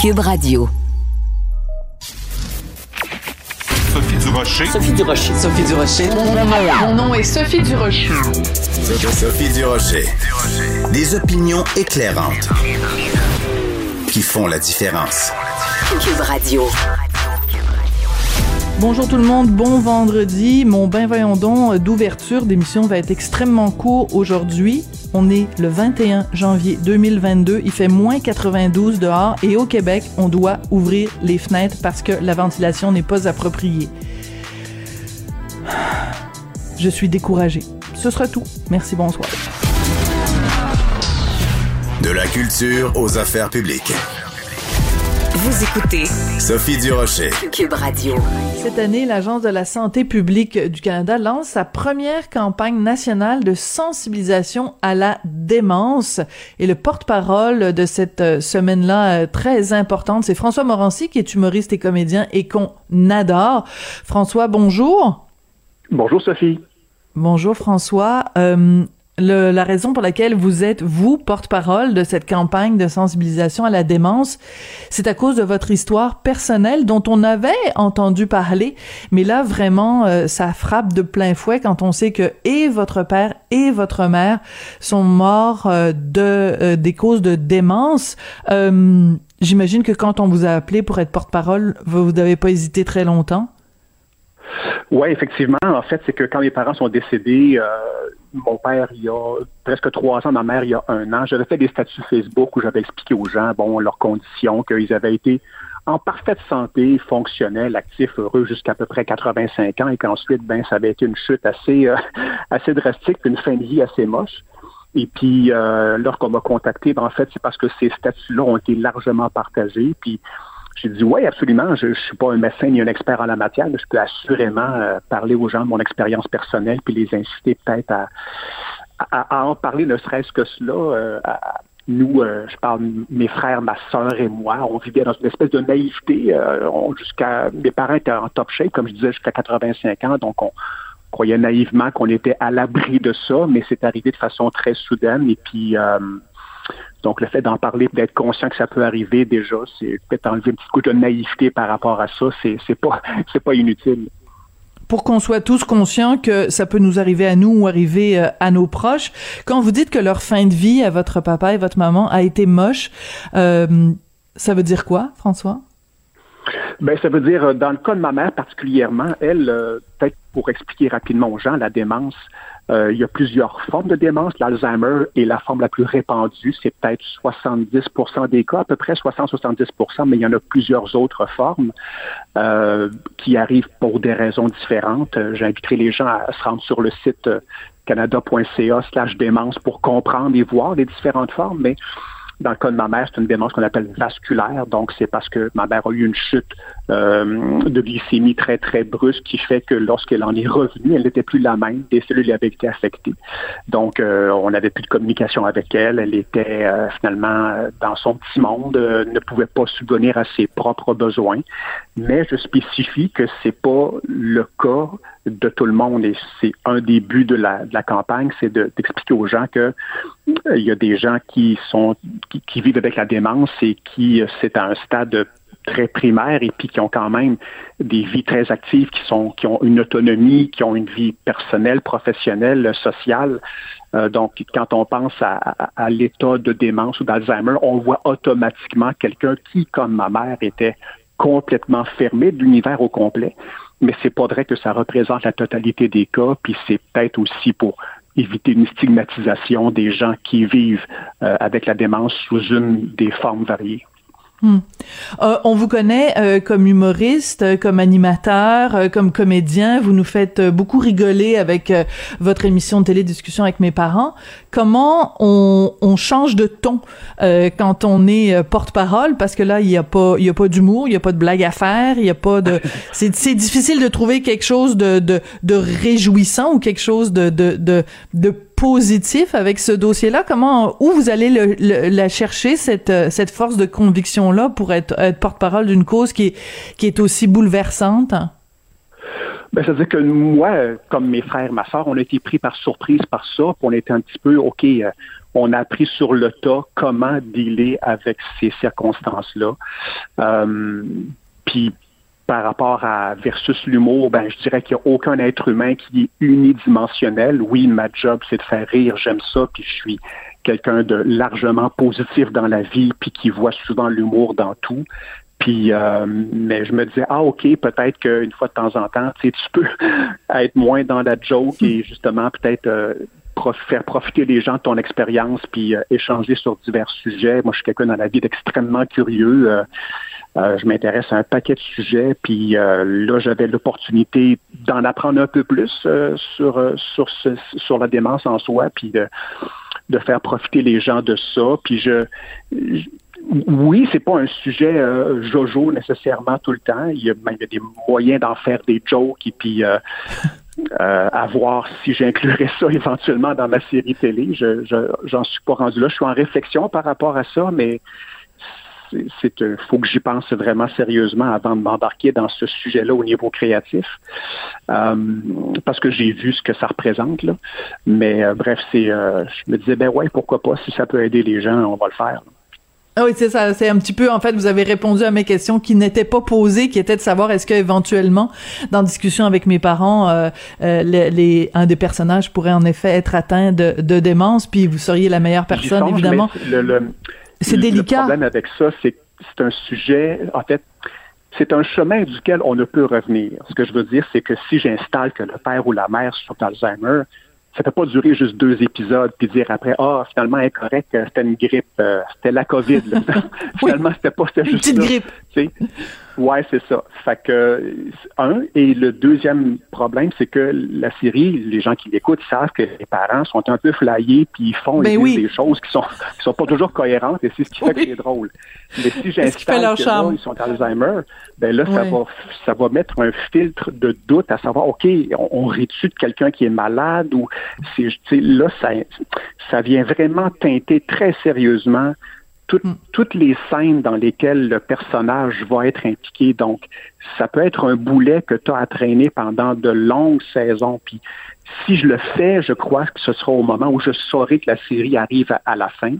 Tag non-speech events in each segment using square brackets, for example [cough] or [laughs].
Cube Radio. Sophie Durocher. Sophie Durocher. Sophie Durocher. Mon nom est Sophie Durocher. Sophie Durocher. Des opinions éclairantes qui font la différence. Cube Radio. Bonjour tout le monde, bon vendredi. Mon ben voyons donc d'ouverture d'émission va être extrêmement court aujourd'hui. On est le 21 janvier 2022, il fait moins 92 dehors et au Québec, on doit ouvrir les fenêtres parce que la ventilation n'est pas appropriée. Je suis découragée. Ce sera tout. Merci, bonsoir. De la culture aux affaires publiques. Vous écoutez Sophie Durocher. Cube Radio. Cette année, l'Agence de la santé publique du Canada lance sa première campagne nationale de sensibilisation à la démence. Et le porte-parole de cette euh, semaine-là euh, très importante, c'est François Morancy, qui est humoriste et comédien et qu'on adore. François, bonjour. Bonjour Sophie. Bonjour François. Euh, la raison pour laquelle vous êtes, vous, porte-parole de cette campagne de sensibilisation à la démence, c'est à cause de votre histoire personnelle dont on avait entendu parler, mais là, vraiment, euh, ça frappe de plein fouet quand on sait que et votre père et votre mère sont morts euh, de euh, des causes de démence. J'imagine que quand on vous a appelé pour être porte-parole, vous n'avez pas hésité très longtemps? Oui, effectivement. En fait, c'est que quand mes parents sont décédés, euh, mon père, il y a presque trois ans, ma mère, il y a un an, j'avais fait des statuts Facebook où j'avais expliqué aux gens, bon, leurs conditions, qu'ils avaient été en parfaite santé, fonctionnels, actifs, heureux jusqu'à peu près 85 ans et qu'ensuite, ben, ça avait été une chute assez, euh, [laughs] assez drastique, une fin de vie assez moche. Et puis, euh, lorsqu'on m'a contacté, ben, en fait, c'est parce que ces statuts-là ont été largement partagés. Puis, j'ai dit oui, absolument. Je ne suis pas un médecin ni un expert en la matière, mais je peux assurément euh, parler aux gens de mon expérience personnelle puis les inciter peut-être à, à, en parler, ne serait-ce que cela. Euh, nous, euh, je parle mes frères, ma sœur et moi, on vivait dans une espèce de naïveté. jusqu'à mes parents étaient en top shape, comme je disais, jusqu'à 85 ans, donc on croyait naïvement qu'on était à l'abri de ça, mais c'est arrivé de façon très soudaine. Et puis donc, le fait d'en parler, d'être conscient que ça peut arriver déjà, c'est peut-être enlever un petit coup de naïveté par rapport à ça, c'est, c'est pas, [laughs] c'est pas inutile. Pour qu'on soit tous conscients que ça peut nous arriver à nous ou arriver euh, à nos proches. Quand vous dites que leur fin de vie à votre papa et votre maman a été moche, euh, ça veut dire quoi, François? Ben, ça veut dire, euh, dans le cas de ma mère particulièrement, elle, peut-être pour expliquer rapidement aux gens, la démence, il y a plusieurs formes de démence. L'Alzheimer est la forme la plus répandue. C'est peut-être 70% des cas, à peu près 60-70% mais il y en a plusieurs autres formes euh, qui arrivent pour des raisons différentes. Euh, j'inviterai les gens à se rendre sur le site canada.ca slash démence pour comprendre et voir les différentes formes, mais dans le cas de ma mère, c'est une démence qu'on appelle vasculaire, donc c'est parce que ma mère a eu une chute euh, de glycémie très, très brusque qui fait que lorsqu'elle en est revenue, elle n'était plus la même, des cellules avaient été affectées. Donc, euh, on n'avait plus de communication avec elle, elle était euh, finalement dans son petit monde, ne pouvait pas subvenir à ses propres besoins, mais je spécifie que c'est pas le cas de tout le monde. Et c'est un des buts de la, de la campagne, c'est d'expliquer aux gens que il y a des gens qui sont qui, qui vivent avec la démence et qui c'est à un stade très primaires et puis qui ont quand même des vies très actives, qui sont qui ont une autonomie, qui ont une vie personnelle, professionnelle, sociale. Euh, donc, quand on pense à, à, l'état de démence ou d'Alzheimer, on voit automatiquement quelqu'un qui, comme ma mère, était complètement fermé de l'univers au complet. Mais c'est pas vrai que ça représente la totalité des cas, puis c'est peut-être aussi pour éviter une stigmatisation des gens qui vivent euh, avec la démence sous une des formes variées. Hmm. Euh, on vous connaît euh, comme humoriste, euh, comme animateur, comme comédien. Vous nous faites beaucoup rigoler avec votre émission de télé discussion avec mes parents. Comment on, on change de ton quand on est porte-parole? Parce que là, il y a pas, il y a pas d'humour, il y a pas de blague à faire, il y a pas de. [laughs] C'est, c'est difficile de trouver quelque chose de, de, de réjouissant ou quelque chose de, de, de, de positif avec ce dossier-là? Comment, où vous allez le, la chercher, cette, euh, cette force de conviction-là pour être, porte-parole d'une cause qui est, qui est aussi bouleversante? Ben, c'est-à-dire que moi, comme mes frères, ma soeur, on a été pris par surprise par ça, on était un petit peu, OK, euh, on a appris sur le tas comment dealer avec ces circonstances-là. Euh, puis par rapport à versus l'humour, ben je dirais qu'il n'y a aucun être humain qui est unidimensionnel. Oui, ma job, c'est de faire rire, j'aime ça, puis je suis quelqu'un de largement positif dans la vie, puis qui voit souvent l'humour dans tout. Puis, euh, mais je me disais, ah ok, peut-être qu'une fois de temps en temps, tu sais, tu peux [laughs] être moins dans la joke et justement peut-être euh, faire profiter les gens de ton expérience puis euh, échanger sur divers sujets. Moi, je suis quelqu'un dans la vie d'extrêmement curieux. Je m'intéresse à un paquet de sujets, puis là, j'avais l'opportunité d'en apprendre un peu plus sur sur sur la démence en soi, puis de, de faire profiter les gens de ça. Puis je oui, c'est pas un sujet euh, jojo nécessairement tout le temps. Il y a, ben, des moyens d'en faire des jokes et puis euh, euh, à voir si j'inclurais ça [laughs] éventuellement dans ma série télé. Je, j'en suis pas rendu là. Je suis en réflexion par rapport à ça, mais c'est, faut que j'y pense vraiment sérieusement avant de m'embarquer dans ce sujet-là au niveau créatif, parce que j'ai vu ce que ça représente. Là. Mais bref, c'est, je me disais ben ouais, pourquoi pas si ça peut aider les gens, on va le faire. Ah oui, c'est ça. C'est un petit peu, en fait, vous avez répondu à mes questions qui n'étaient pas posées, qui étaient de savoir est-ce qu'éventuellement, dans discussion avec mes parents, euh, euh, les, un des personnages pourrait en effet être atteint de, de démence, puis vous seriez la meilleure personne, évidemment. C'est délicat. Le problème avec ça, c'est c'est un sujet, en fait, c'est un chemin duquel on ne peut revenir. Ce que je veux dire, c'est que si j'installe que le père ou la mère sont Alzheimer, ça peut pas durer juste deux épisodes puis dire après ah finalement incorrect c'était une grippe euh, c'était la covid [laughs] finalement c'était pas c'était juste une petite grippe ouais c'est ça. Fait que un et le deuxième problème c'est que la série les gens qui l'écoutent savent que les parents sont un peu flyés puis ils font ben des choses qui sont qui sont pas toujours cohérentes et c'est ce qui fait que c'est drôle. Mais si j'installe que là, ils sont Alzheimer ben là ça va ça va mettre un filtre de doute à savoir ok on, on rit-tu de quelqu'un qui est malade ou c'est, là, ça, ça vient vraiment teinter très sérieusement hmm. toutes les scènes dans lesquelles le personnage va être impliqué. Donc, ça peut être un boulet que tu as à traîner pendant de longues saisons. Puis, si je le fais, je crois que ce sera au moment où je saurai que la série arrive à, la fin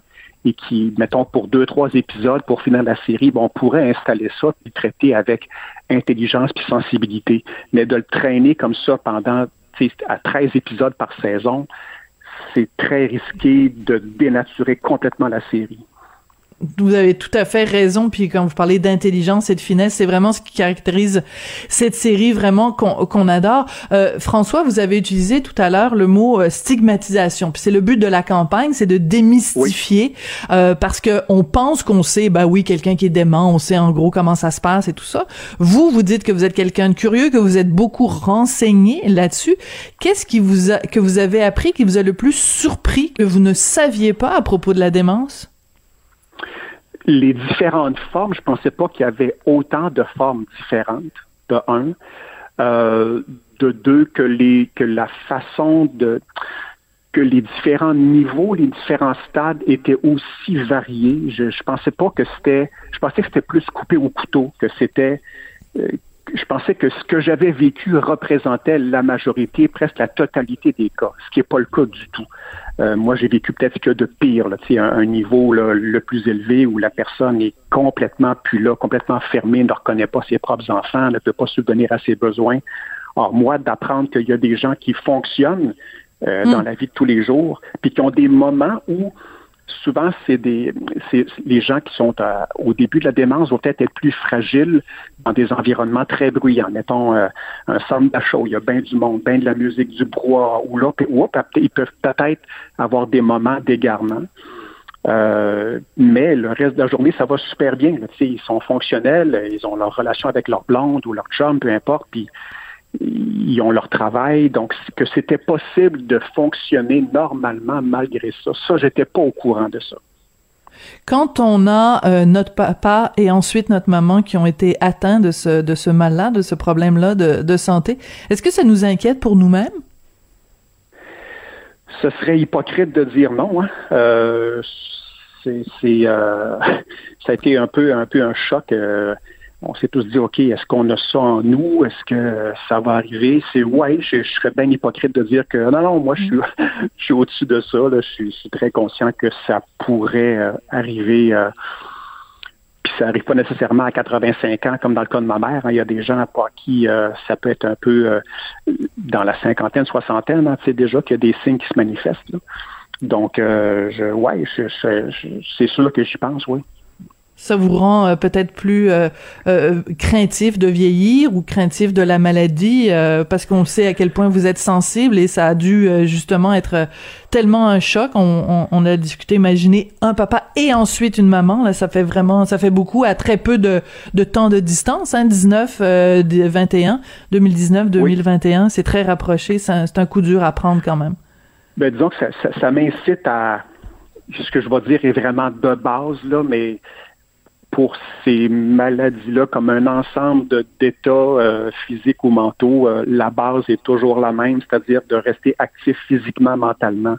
et qui, mettons, pour deux, trois épisodes, pour finir la série, bon, on pourrait installer ça et traiter avec intelligence et sensibilité. Mais de le traîner comme ça pendant à 13 épisodes par saison, c'est très risqué de dénaturer complètement la série vous avez tout à fait raison. Puis quand vous parlez d'intelligence et de finesse, c'est vraiment ce qui caractérise cette série vraiment qu'on adore. Euh, François, vous avez utilisé tout à l'heure le mot euh, stigmatisation. Puis c'est le but de la campagne, c'est de démystifier euh, parce que on pense qu'on sait, bah oui, quelqu'un qui est dément, on sait en gros comment ça se passe et tout ça. Vous, vous dites que vous êtes quelqu'un de curieux, que vous êtes beaucoup renseigné là-dessus. Qu'est-ce qui vous a, que vous avez appris, qui vous a le plus surpris, que vous ne saviez pas à propos de la démence? Les différentes formes, je pensais pas qu'il y avait autant de formes différentes, de un. Euh, de deux, que les que la façon de que les différents niveaux, les différents stades étaient aussi variés. Je, je pensais pas que c'était, je pensais que c'était plus coupé au couteau, que c'était, euh, je pensais que ce que j'avais vécu représentait la majorité, presque la totalité des cas, ce qui n'est pas le cas du tout. Euh, moi, j'ai vécu peut-être que de pire, là, un, un niveau le plus élevé où la personne est complètement plus là, complètement fermée, ne reconnaît pas ses propres enfants, ne peut pas subvenir à ses besoins. Or, moi, d'apprendre qu'il y a des gens qui fonctionnent euh, dans hmm. la vie de tous les jours, puis qui ont des moments où souvent, c'est des, les gens qui sont au début de la démence vont peut-être être plus fragiles dans des environnements très bruyants. Mettons euh, un centre d'achat où il y a bien du monde, bien de la musique, du brouhaha, ou là, ils peuvent peut-être avoir des moments d'égarement. Euh, mais le reste de la journée, ça va super bien. ils sont fonctionnels, ils ont leur relation avec leur blonde ou leur chum, peu importe, puis ils ont leur travail, donc que c'était possible de fonctionner normalement malgré ça. Ça, j'étais pas au courant de ça. Quand on a euh, notre papa et ensuite notre maman qui ont été atteints de ce, de ce mal-là, de ce problème-là de, de santé, est-ce que ça nous inquiète pour nous-mêmes? Ce serait hypocrite de dire non. Hein. Euh, c'est, euh, [laughs] ça a été un peu, un peu un choc. On s'est tous dit, OK, est-ce qu'on a ça en nous? Est-ce que ça va arriver? C'est ouais, je, serais bien hypocrite de dire que non, non, moi, je suis, [laughs] je suis au-dessus de ça. Là. Je, suis, très conscient que ça pourrait euh, arriver. Euh, puis ça arrive pas nécessairement à 85 ans, comme dans le cas de ma mère. Hein. Il y a des gens pour qui euh, ça peut être un peu dans la cinquantaine, soixantaine, hein, tu sais déjà qu'il y a des signes qui se manifestent. Donc, je, ouais, c'est sûr que j'y pense, oui ça vous rend euh, peut-être plus euh, euh, craintif de vieillir ou craintif de la maladie parce qu'on sait à quel point vous êtes sensible et ça a dû justement être tellement un choc. On, on, a discuté, imaginez un papa et ensuite une maman. Là, ça fait vraiment, ça fait beaucoup à très peu de, de temps de distance. Hein, 19, 21, 2019, 2021, c'est très rapproché. C'est un, un, coup dur à prendre quand même. Ben, disons que ça, ça, ça m'incite à ce que je vais dire est vraiment de base là, mais pour ces maladies-là comme un ensemble d'états euh, physiques ou mentaux, euh, la base est toujours la même, c'est-à-dire de rester actif physiquement, mentalement.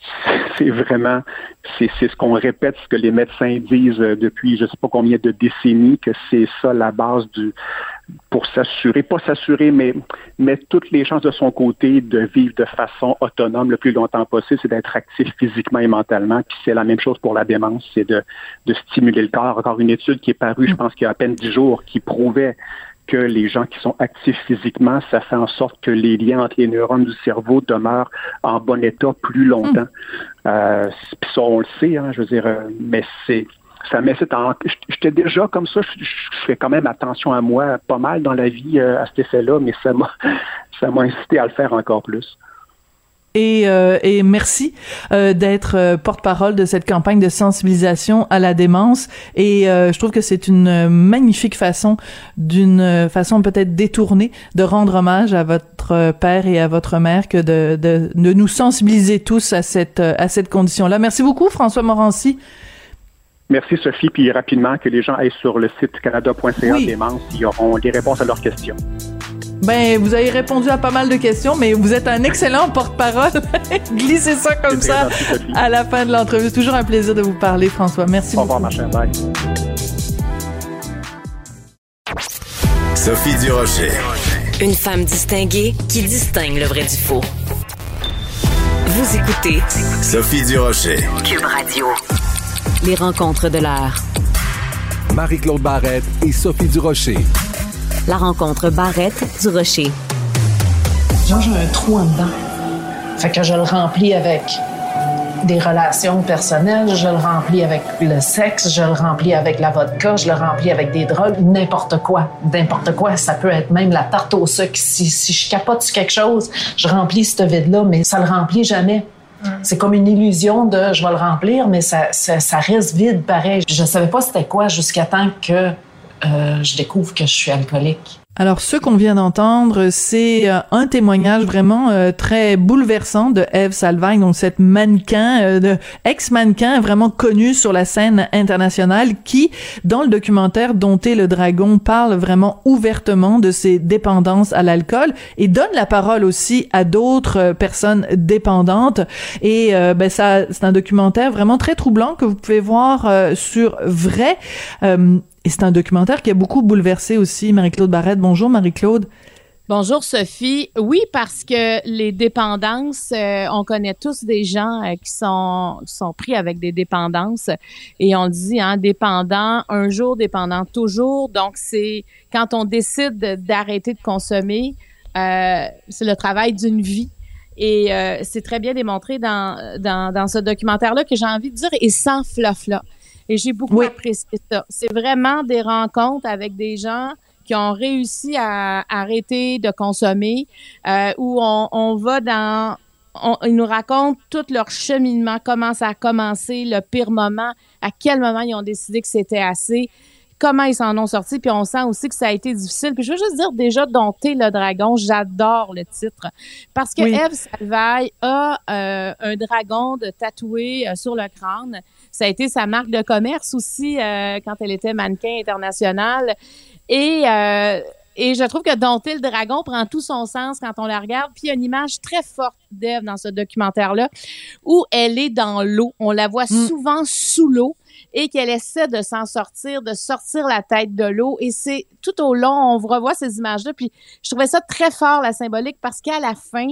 [laughs] C'est vraiment, c'est ce qu'on répète, ce que les médecins disent euh, depuis je ne sais pas combien de décennies, que c'est ça la base du, pour s'assurer, pas s'assurer, mais mettre toutes les chances de son côté de vivre de façon autonome le plus longtemps possible, c'est d'être actif physiquement et mentalement. Puis c'est la même chose pour la démence, c'est de, de stimuler le corps. Encore une étude qui est parue, je pense qu'il y a à peine dix jours, qui prouvait que les gens qui sont actifs physiquement, ça fait en sorte que les liens entre les neurones du cerveau demeurent en bon état plus longtemps. Euh, puis ça, on le sait, hein, je veux dire, euh, mais c'est ça m'incite en... J'étais déjà comme ça, je, fais quand même attention à moi pas mal dans la vie euh, à cet effet-là, mais ça m'a [laughs] ça m'a incité à le faire encore plus. Et, euh, et, merci euh, d'être euh, porte-parole de cette campagne de sensibilisation à la démence. Et euh, je trouve que c'est une magnifique façon, d'une façon peut-être détournée, de rendre hommage à votre père et à votre mère que de, de, de nous sensibiliser tous à cette, à cette condition-là. Merci beaucoup, François Morancy. Merci Sophie, puis rapidement que les gens aillent sur le site canada.ca oui. démence, ils auront des réponses à leurs questions. Ben, vous avez répondu à pas mal de questions, mais vous êtes un excellent porte-parole. [laughs] Glissez ça comme ça à la fin de l'entrevue. Toujours un plaisir de vous parler, François. Merci Au beaucoup. Au revoir, ma Bye. Sophie Durocher. Une femme distinguée qui distingue le vrai du faux. Vous écoutez Sophie Durocher. Cube Radio. Les rencontres de l'heure. Marie-Claude Barrette et Sophie Durocher. La rencontre Barrette-Durocher. Genre, j'ai un trou en dedans. Fait que je le remplis avec des relations personnelles, je le remplis avec le sexe, je le remplis avec la vodka, je le remplis avec des drogues, n'importe quoi. N'importe quoi. Ça peut être même la tarte au sucre. Si, si je capote sur quelque chose, je remplis ce vide-là, mais ça le remplit jamais. C'est comme une illusion de je vais le remplir, mais ça, ça, ça reste vide pareil. Je ne savais pas c'était quoi jusqu'à temps que euh, je découvre que je suis alcoolique. Alors, ce qu'on vient d'entendre, c'est euh, un témoignage vraiment euh, très bouleversant de Eve Salvagne, donc cette mannequin, euh, ex-mannequin vraiment connue sur la scène internationale, qui, dans le documentaire Dompter le dragon, parle vraiment ouvertement de ses dépendances à l'alcool et donne la parole aussi à d'autres personnes dépendantes. Et ben ça, c'est un documentaire vraiment très troublant que vous pouvez voir sur Vrai. Et c'est un documentaire qui a beaucoup bouleversé aussi Marie-Claude Barrette. Bonjour Marie-Claude. Bonjour Sophie. Oui, parce que les dépendances, euh, on connaît tous des gens euh, qui sont pris avec des dépendances et on dit hein, dépendant un jour, dépendant toujours. Donc c'est quand on décide d'arrêter de consommer, euh, c'est le travail d'une vie. Et c'est très bien démontré dans, dans, ce documentaire-là que j'ai envie de dire, et sans fluff là. Et j'ai beaucoup apprécié ça. C'est vraiment des rencontres avec des gens qui ont réussi à arrêter de consommer, euh, où on, on, va dans... On, ils nous racontent tout leur cheminement, comment ça a commencé, le pire moment, à quel moment ils ont décidé que c'était assez comment ils s'en ont sortis, puis on sent aussi que ça a été difficile. Puis je veux juste dire déjà dompter le dragon, j'adore le titre parce que Eve Salvaille a euh, un dragon de tatoué euh, sur le crâne. Ça a été sa marque de commerce aussi euh, quand elle était mannequin international et et je trouve que Dompter le dragon prend tout son sens quand on la regarde. Puis il y a une image très forte d'Eve dans ce documentaire-là où elle est dans l'eau. On la voit mm. souvent sous l'eau et qu'elle essaie de s'en sortir, de sortir la tête de l'eau. Et c'est tout au long, on revoit ces images-là. Puis je trouvais ça très fort, la symbolique, parce qu'à la fin,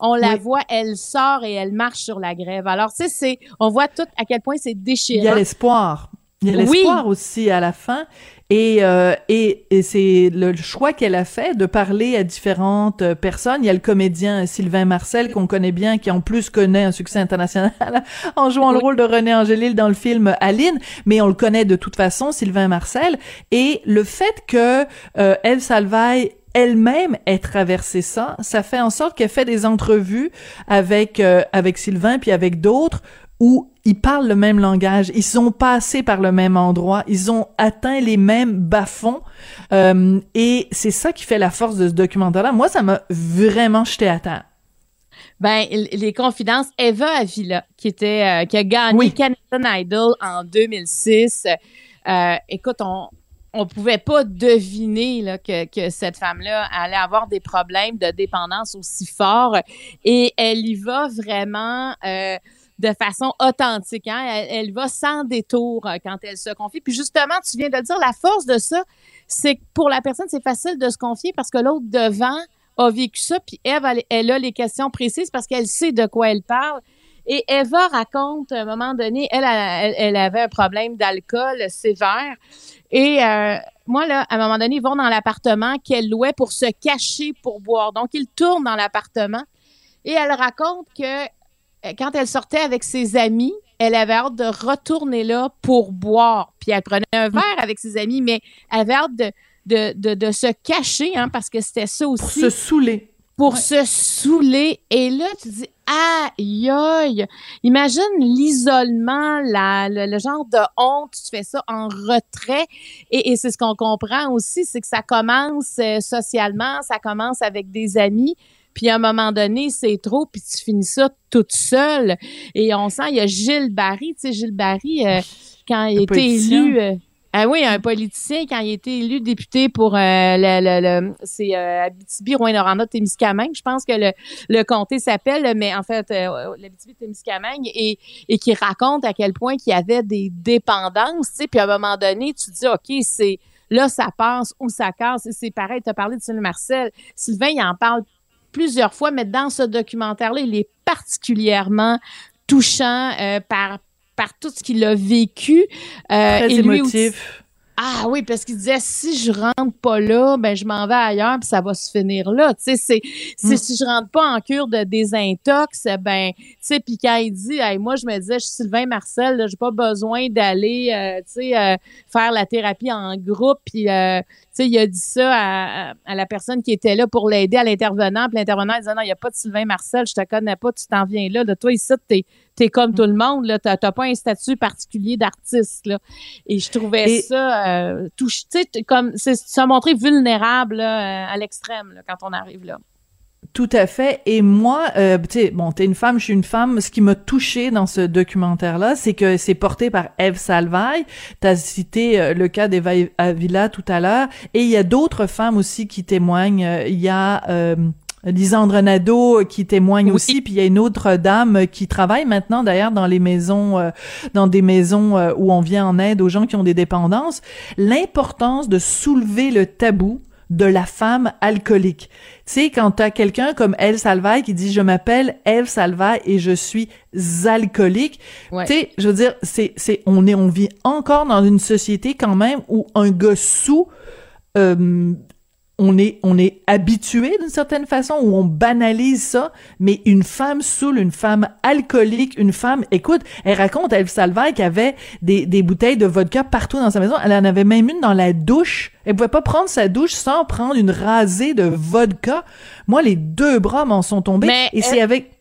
on la voit, elle sort et elle marche sur la grève. Alors, tu sais, c'est, on voit tout à quel point c'est déchirant. Il y a l'espoir. Il y a l'espoir aussi à la fin. Et, euh, et, et c'est le choix qu'elle a fait de parler à différentes euh, personnes. Il y a le comédien Sylvain Marcel qu'on connaît bien, qui en plus connaît un succès international [laughs] en jouant le rôle de René Angélil dans le film Aline, mais on le connaît de toute façon, Sylvain Marcel. Et le fait que euh, Eve Salvaille elle-même ait traversé ça, ça fait en sorte qu'elle fait des entrevues avec euh, avec Sylvain puis avec d'autres où ils parlent le même langage, ils sont passés par le même endroit, ils ont atteint les mêmes bas-fonds, euh, et c'est ça qui fait la force de ce documentaire-là. Moi, ça m'a vraiment jeté à terre. Ben, les confidences, Eva Avila, qui était, euh, qui a gagné Canadian Idol en 2006. Euh, écoute, on, on pouvait pas deviner que cette femme-là allait avoir des problèmes de dépendance aussi forts. Et elle y va vraiment euh, de façon authentique. Hein? Elle, va sans détour euh, quand elle se confie. Puis justement, tu viens de dire, la force de ça, c'est que pour la personne, c'est facile de se confier parce que l'autre devant a vécu ça, puis Eve, elle, a les questions précises parce qu'elle sait de quoi elle parle. Et Eva raconte, à un moment donné, elle, elle, avait un problème d'alcool sévère. Et euh, moi, là, à un moment donné, ils vont dans l'appartement qu'elle louait pour se cacher pour boire. Donc, ils tournent dans l'appartement. Et elle raconte que euh, quand elle sortait avec ses amis, elle avait hâte de retourner là pour boire. Puis elle prenait un verre avec ses amis, mais elle avait hâte de, de, de, de se cacher, hein, parce que c'était ça aussi. Pour se saouler. Pour se saouler. Et là, tu dis, aïe, aïe. Imagine l'isolement, la, le, genre de honte, tu fais ça en retrait. Et, et c'est ce qu'on comprend aussi, c'est que ça commence euh, socialement, ça commence avec des amis. Puis à un moment donné, c'est trop, puis tu finis ça toute seule. Et on sent, il y a Gilles Barry, tu sais, Gilles Barry, euh, [laughs] quand il a été élu... Euh, ah oui, un politicien, quand il a été élu député pour euh, le, le, le c'est euh, Abitibi, Rouyn-Noranda, Témiscamingue, je pense que le, le comté s'appelle, mais en fait, euh, l'Abitibi, Témiscamingue, et, et qui raconte à quel point qu'il y avait des dépendances, tu sais, puis à un moment donné, tu dis, OK, c'est là, ça passe ou ça casse, c'est pareil, tu as parlé de Sylvain Marcel. Sylvain, il en parle plusieurs fois, mais dans ce documentaire-là, il est particulièrement touchant euh, par par tout ce qu'il a vécu. Euh, Très émotif. Ah oui, parce qu'il disait si je rentre pas là, ben je m'en vais ailleurs puis ça va se finir là. Tu sais, c'est mm. si je rentre pas en cure de désintox, ben tu sais, puis quand il dit, hey, moi je me disais, je suis Sylvain Marcel, j'ai pas besoin d'aller, euh, tu sais, euh, faire la thérapie en groupe, puis euh, sais, il a dit ça à, à, la personne qui était là pour l'aider à l'intervenant, puis l'intervenant disait non, il y a pas de Sylvain Marcel, je te connais pas, tu t'en viens là, de toi ici t'es t'es comme tout le monde, là, t'as pas un statut particulier d'artiste, là. Et je trouvais ça euh, touche, tu sais, comme se montrer vulnérable là, à l'extrême quand on arrive là. Tout à fait. Et moi, euh, tu sais, bon, t'es une femme, je suis une femme. Ce qui m'a touchée dans ce documentaire-là, c'est que c'est porté par Eve Salvaille. T'as cité euh, le cas d'Eva Avila tout à l'heure. Et il y a d'autres femmes aussi qui témoignent. Il y a euh, Lisandre Nadeau qui témoigne aussi, puis il y a une autre dame qui travaille maintenant d'ailleurs dans les maisons, euh, dans des maisons euh, où on vient en aide aux gens qui ont des dépendances. L'importance de soulever le tabou de la femme alcoolique. Tu sais, quand t'as quelqu'un comme Elle Salvaille qui dit « Je m'appelle Eve Salvaille et je suis alcoolique tu sais, je veux dire, c'est, c'est, on est, on vit encore dans une société quand même où un gars sous euh, on est, on est habitué d'une certaine façon, où on banalise ça, mais une femme saoule, une femme alcoolique, une femme, écoute, elle raconte, elle Salvaire, qu'elle avait des, des bouteilles de vodka partout dans sa maison, elle en avait même une dans la douche, elle pouvait pas prendre sa douche sans prendre une rasée de vodka. Moi, les deux bras m'en sont tombés, et c'est avec...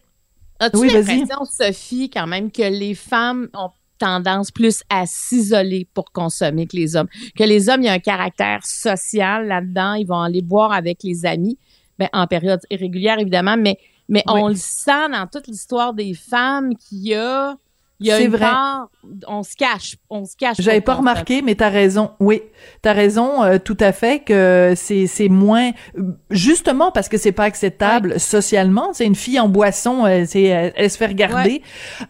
As-tu oui, l'impression, Sophie, quand même, que les femmes ont tendance plus à s'isoler pour consommer que les hommes. Que les hommes, il y a un caractère social là-dedans. Ils vont aller boire avec les amis, ben, en période irrégulière, évidemment, mais, mais on le sent dans toute l'histoire des femmes qu'il y a Il y a C'est une vrai. part, on se cache, on se cache. J'avais pas remarqué, mais t'as raison. Oui, t'as raison, euh, tout à fait que c'est c'est moins justement parce que c'est pas acceptable socialement. C'est une fille en boisson, euh, c'est elle, elle se fait regarder.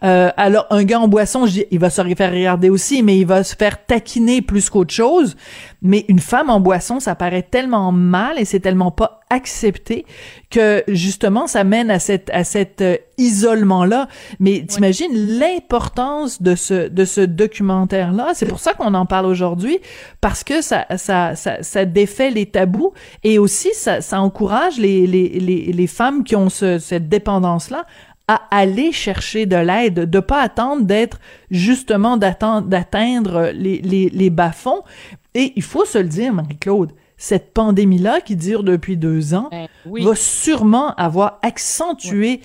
Euh, alors un gars en boisson, je dis, il va se faire regarder aussi, mais il va se faire taquiner plus qu'autre chose. Mais une femme en boisson, ça paraît tellement mal et c'est tellement pas accepté que justement ça mène à cette à cet euh, isolement là. Mais t'imagines l'importance de ce de ce documentaire là. C'est pour ça qu'on en parle aujourd'hui parce que ça ça ça, ça défait les tabous et aussi ça ça encourage les les les, les femmes qui ont ce, cette dépendance là à aller chercher de l'aide, de pas attendre d'être justement d'attendre d'atteindre les, les, les bas-fonds. Et il faut se le dire, Marie-Claude, cette pandémie-là qui dure depuis deux ans Ben, oui. va sûrement avoir accentué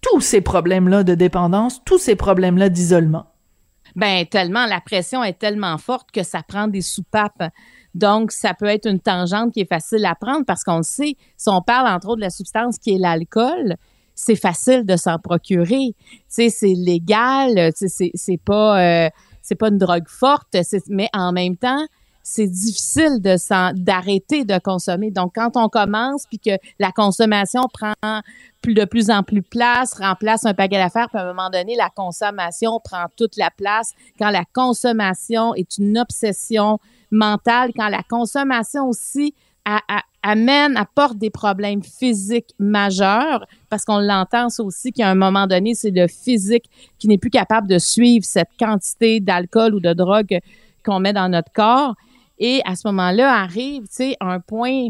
tous ces problèmes-là de dépendance, tous ces problèmes-là d'isolement. Ben tellement, la pression est tellement forte que ça prend des soupapes. Donc, ça peut être une tangente qui est facile à prendre parce qu'on le sait, si on parle entre autres de la substance qui est l'alcool, c'est facile de s'en procurer. Tu sais, c'est légal, tu sais, c'est pas euh, c'est pas une drogue forte, mais en même temps, c'est difficile de d'arrêter de consommer. Donc, quand on commence puis que la consommation prend de plus en plus place, remplace un paquet d'affaires, puis à un moment donné, la consommation prend toute la place. Quand la consommation est une obsession mentale, quand la consommation aussi amène, apporte des problèmes physiques majeurs, parce qu'on l'entend aussi qu'à un moment donné, c'est le physique qui n'est plus capable de suivre cette quantité d'alcool ou de drogue qu'on met dans notre corps. Et à ce moment-là, arrive, tu sais, un point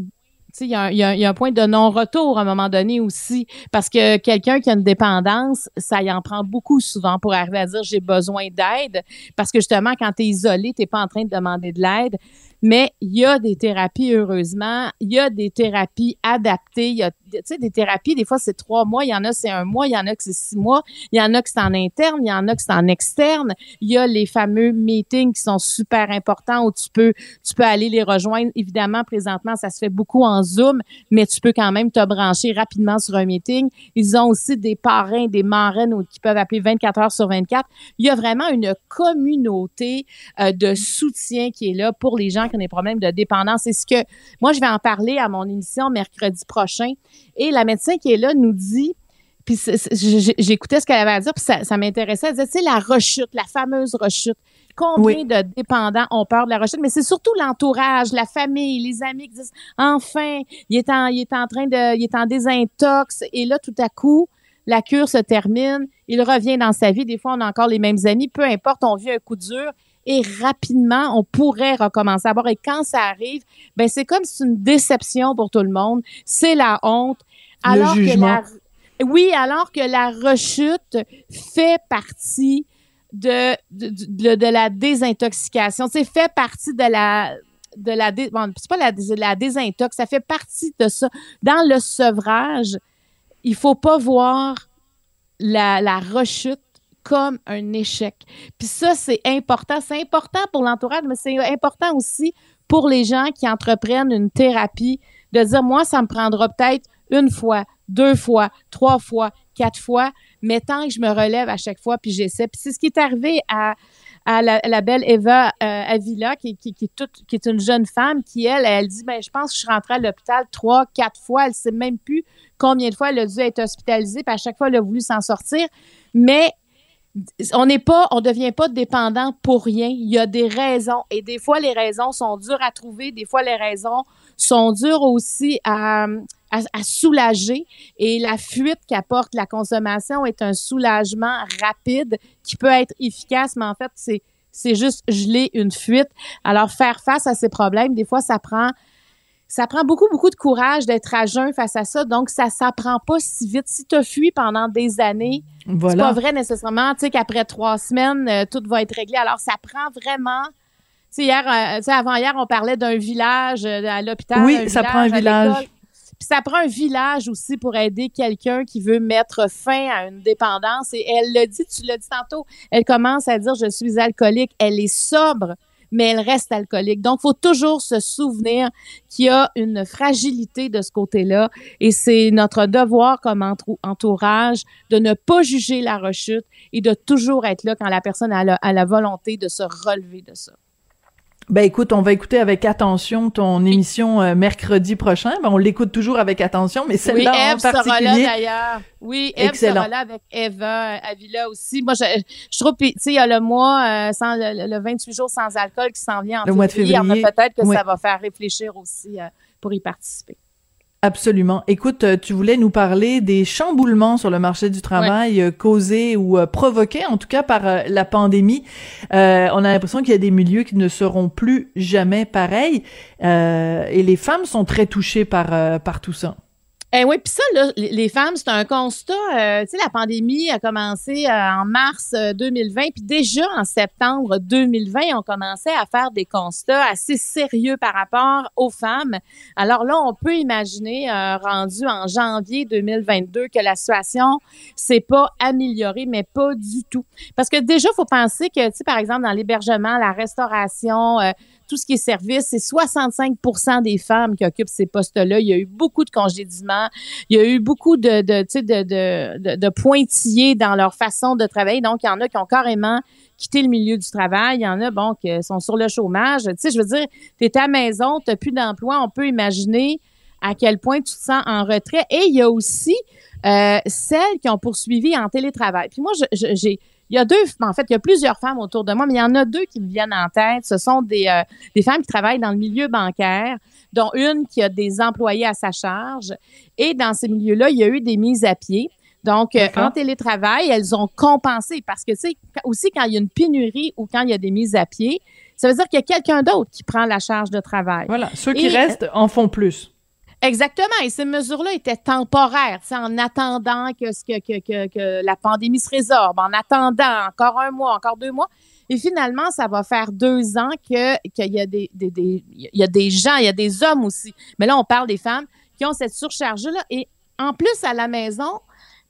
y a un point de non-retour à un moment donné aussi. Parce que quelqu'un qui a une dépendance, ça y en prend beaucoup souvent pour arriver à dire j'ai besoin d'aide. Parce que justement, quand tu es isolé, tu pas en train de demander de l'aide. Mais il y a des thérapies, heureusement. Il y a des thérapies adaptées. Il y a, tu sais, des thérapies, des fois, c'est trois mois. Il y en a, c'est un mois. Il y en a que c'est six mois. Il y en a que c'est en interne. Il y en a que c'est en externe. Il y a les fameux meetings qui sont super importants où tu peux, tu peux aller les rejoindre. Évidemment, présentement, ça se fait beaucoup en Zoom, mais tu peux quand même te brancher rapidement sur un meeting. Ils ont aussi des parrains, des marraines qui peuvent appeler 24 heures sur 24. Il y a vraiment une communauté euh, de soutien qui est là pour les gens qui ont des problèmes de dépendance. C'est ce que moi, je vais en parler à mon émission mercredi prochain. Et la médecin qui est là nous dit puis c'est- c'est- j'écoutais ce qu'elle avait à dire, puis ça, ça m'intéressait. Elle disait, tu sais, la rechute, la fameuse rechute. Combien Oui. de dépendants ont peur de la rechute? Mais c'est surtout l'entourage, la famille, les amis qui disent, enfin, il est en, il est en train de, il est en désintox. Et là, tout à coup, la cure se termine, il revient dans sa vie. Des fois, on a encore les mêmes amis. Peu importe, on vit un coup dur. Et rapidement, on pourrait recommencer à boire. Et quand ça arrive, ben c'est comme si c'est une déception pour tout le monde. C'est la honte. Le Alors que jugement. la, oui, alors que la rechute fait partie de, de, de, de la désintoxication. C'est fait partie de la de la dé- bon, c'est pas la, la désintox, ça fait partie de ça. Dans le sevrage, il faut pas voir la, la rechute comme un échec. Puis ça, c'est important. C'est important pour l'entourage, mais c'est important aussi pour les gens qui entreprennent une thérapie, de dire, moi, ça me prendra peut-être une fois, deux fois, trois fois, quatre fois, mais tant que je me relève à chaque fois, puis j'essaie. Puis c'est ce qui est arrivé à, à la, belle Eva euh, Avila, qui, qui, est toute, qui est une jeune femme, qui, elle, elle dit, ben, je pense que je suis rentrée à l'hôpital trois, quatre fois. Elle sait même plus combien de fois elle a dû être hospitalisée, puis à chaque fois, elle a voulu s'en sortir. Mais on n'est pas, on devient pas dépendant pour rien. Il y a des raisons et des fois les raisons sont dures à trouver, des fois les raisons sont dures aussi à, à, à soulager. Et la fuite qu'apporte la consommation est un soulagement rapide qui peut être efficace, mais en fait c'est c'est juste geler une fuite. Alors faire face à ces problèmes, des fois ça prend ça prend beaucoup, beaucoup de courage d'être à jeun face à ça. Donc, ça s'apprend pas si vite. Si tu as fui pendant des années, c'est Voilà. pas vrai nécessairement, tu sais, qu'après trois semaines, euh, tout va être réglé. Alors, ça prend vraiment. Tu sais, hier, euh, tu sais, avant hier, on parlait d'un village euh, à l'hôpital. Oui, ça prend un village. Puis ça prend un village aussi pour aider quelqu'un qui veut mettre fin à une dépendance. Et elle le dit, tu l'as dit tantôt, elle commence à dire je suis alcoolique. Elle est sobre. Mais elle reste alcoolique. Donc, faut toujours se souvenir qu'il y a une fragilité de ce côté-là et c'est notre devoir comme entourage de ne pas juger la rechute et de toujours être là quand la personne a la volonté de se relever de ça. Ben écoute, on va écouter avec attention ton émission euh, mercredi prochain. Ben, on l'écoute toujours avec attention, mais celle-là oui, en particulier. Sera là d'ailleurs. Oui, Eve sera là avec Eva Avila aussi. Moi, je, je trouve, tu sais, il y a le mois euh, sans le, 28 jours sans alcool qui s'en vient en le mois de février. Peut-être que ça va faire réfléchir aussi euh, pour y participer. Absolument. Écoute, euh, tu voulais nous parler des chamboulements sur le marché du travail euh, causés ou euh, provoqués, en tout cas par la pandémie. on a l'impression qu'il y a des milieux qui ne seront plus jamais pareils, et les femmes sont très touchées par par tout ça. Eh oui, puis ça, là, les femmes, c'est un constat. Euh, tu sais, la pandémie a commencé euh, en mars 2020, euh, puis déjà en septembre 2020, on commençait à faire des constats assez sérieux par rapport aux femmes. Alors là, on peut imaginer, rendu en janvier 2022, que la situation s'est pas améliorée, mais pas du tout. Parce que déjà, faut penser que, tu sais, par exemple, dans l'hébergement, la restauration, tout ce qui est service, c'est 65% des femmes qui occupent ces postes-là. Il y a eu beaucoup de congédiements, il y a eu beaucoup de, de, de, de, pointillés dans leur façon de travailler. Donc, il y en a qui ont carrément quitté le milieu du travail. Il y en a, bon, qui sont sur le chômage. Tu sais, je veux dire, tu es à la maison, tu n'as plus d'emploi. On peut imaginer à quel point tu te sens en retrait. Et il y a aussi euh, celles qui ont poursuivi en télétravail. Puis moi, j'ai il y a deux, en fait, il y a plusieurs femmes autour de moi, mais il y en a deux qui me viennent en tête. Ce sont des, euh, des femmes qui travaillent dans le milieu bancaire, dont une qui a des employés à sa charge. Et dans ces milieux-là, il y a eu des mises à pied. Donc, euh, en télétravail, elles ont compensé parce que, tu sais, aussi quand il y a une pénurie ou quand il y a des mises à pied, ça veut dire qu'il y a quelqu'un d'autre qui prend la charge de travail. Voilà, ceux qui restent en font plus. Exactement. Et ces mesures-là étaient temporaires, en attendant que, que, que, que, la pandémie se résorbe, en attendant encore un mois, encore deux mois. Et finalement, ça va faire deux ans que qu'il y a des, des, des, y a des gens, il y a des hommes aussi. Mais là, on parle des femmes qui ont cette surcharge-là. Et en plus, à la maison,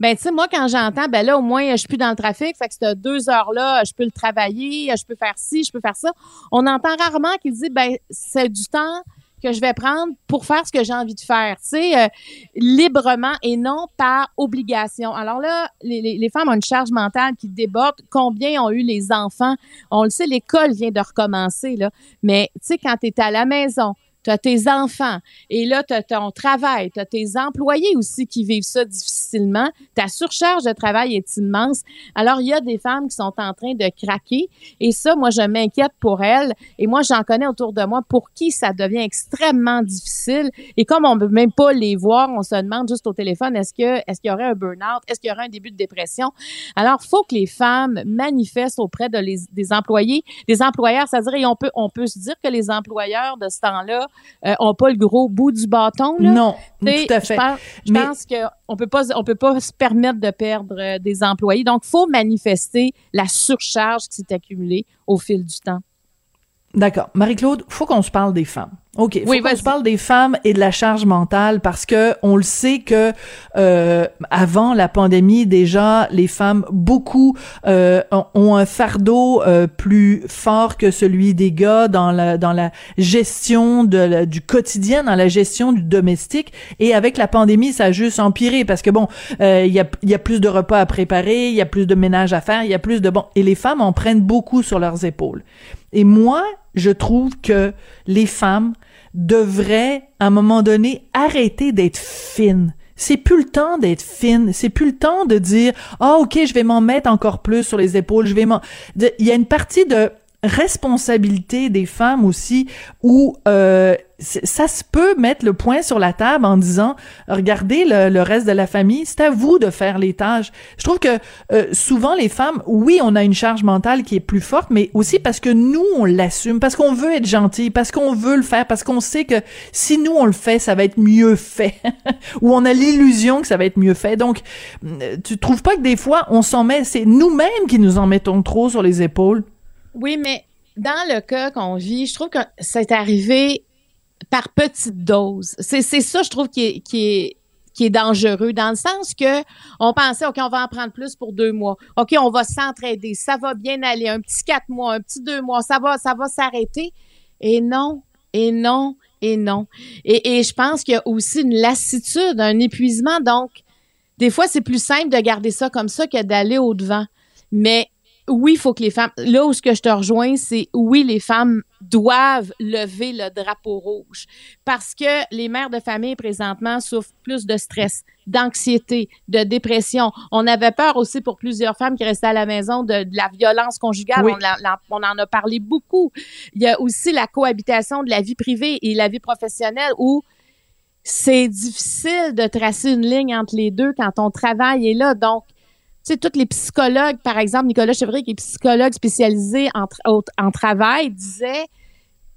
ben tu sais, moi, quand j'entends, ben là, au moins, je suis plus dans le trafic, fait que ces deux heures-là, je peux le travailler, je peux faire ci, je peux faire ça. On entend rarement qu'ils disent, ben c'est du temps que je vais prendre pour faire ce que j'ai envie de faire, tu sais, euh, librement et non par obligation. Alors là, les, les, femmes ont une charge mentale qui déborde. Combien ont eu les enfants? On le sait, l'école vient de recommencer, là. Mais, tu sais, quand tu es à la maison, tu as tes enfants et là, tu as ton travail, tu as tes employés aussi qui vivent ça difficilement. Ta surcharge de travail est immense. Alors, il y a des femmes qui sont en train de craquer et ça, moi, je m'inquiète pour elles et moi, j'en connais autour de moi pour qui ça devient extrêmement difficile et comme on ne peut même pas les voir, on se demande juste au téléphone, est-ce que est-ce qu'il y aurait un burn-out? Est-ce qu'il y aurait un début de dépression? Alors, faut que les femmes manifestent auprès de les, des employés, des employeurs, c'est-à-dire, on peut, on peut se dire que les employeurs de ce temps-là euh, ont pas le gros bout du bâton. Là. Non, tout à fait. Je pense, qu'on peut pas, on peut pas se permettre de perdre euh, des employés. Donc, faut manifester la surcharge qui s'est accumulée au fil du temps. D'accord. Marie-Claude, faut qu'on se parle des femmes. OK, faut qu'on se parle des femmes et de la charge mentale parce que on le sait que euh, avant la pandémie déjà les femmes beaucoup euh, ont un fardeau euh, plus fort que celui des gars dans la dans la gestion de du quotidien, dans la gestion du domestique et avec la pandémie ça a juste empiré parce que bon, euh, il y a il y a plus de repas à préparer, il y a plus de ménage à faire, il y a plus de bon et les femmes en prennent beaucoup sur leurs épaules. Et moi, je trouve que les femmes devraient, à un moment donné, arrêter d'être fines. C'est plus le temps d'être fine. C'est plus le temps de dire, ah, ok, je vais m'en mettre encore plus sur les épaules. Je vais m'en, il y a une partie de responsabilité des femmes aussi où euh, ça se peut mettre le point sur la table en disant regardez le, reste de la famille c'est à vous de faire les tâches. Je trouve que euh, souvent les femmes oui on a une charge mentale qui est plus forte mais aussi parce que nous on l'assume parce qu'on veut être gentil parce qu'on veut le faire parce qu'on sait que si nous on le fait ça va être mieux fait. [laughs] Ou on a l'illusion que ça va être mieux fait. Donc euh, tu trouves pas que des fois on s'en met c'est nous-mêmes qui nous en mettons trop sur les épaules? Oui, mais dans le cas qu'on vit, je trouve que c'est arrivé par petites doses. C'est ça, je trouve, qui est, qui est qui est dangereux dans le sens que on pensait ok on va en prendre plus pour deux mois. Ok on va s'entraider. Ça va bien aller. Un petit quatre mois un petit deux mois. Ça va ça va s'arrêter. Et non et non et non. Et, et je pense qu'il y a aussi une lassitude un épuisement. Donc des fois c'est plus simple de garder ça comme ça que d'aller au devant mais oui, il faut que les femmes. Là où ce que je te rejoins, c'est oui, les femmes doivent lever le drapeau rouge parce que les mères de famille présentement souffrent plus de stress, d'anxiété, de dépression. On avait peur aussi pour plusieurs femmes qui restaient à la maison de, la violence conjugale. On, on, en a parlé beaucoup. Il y a aussi la cohabitation de la vie privée et la vie professionnelle où c'est difficile de tracer une ligne entre les deux quand on travaille est là. Donc, tu sais, tous les psychologues, par exemple, Nicolas Chevrier, qui est psychologue spécialisé en, en travail, disait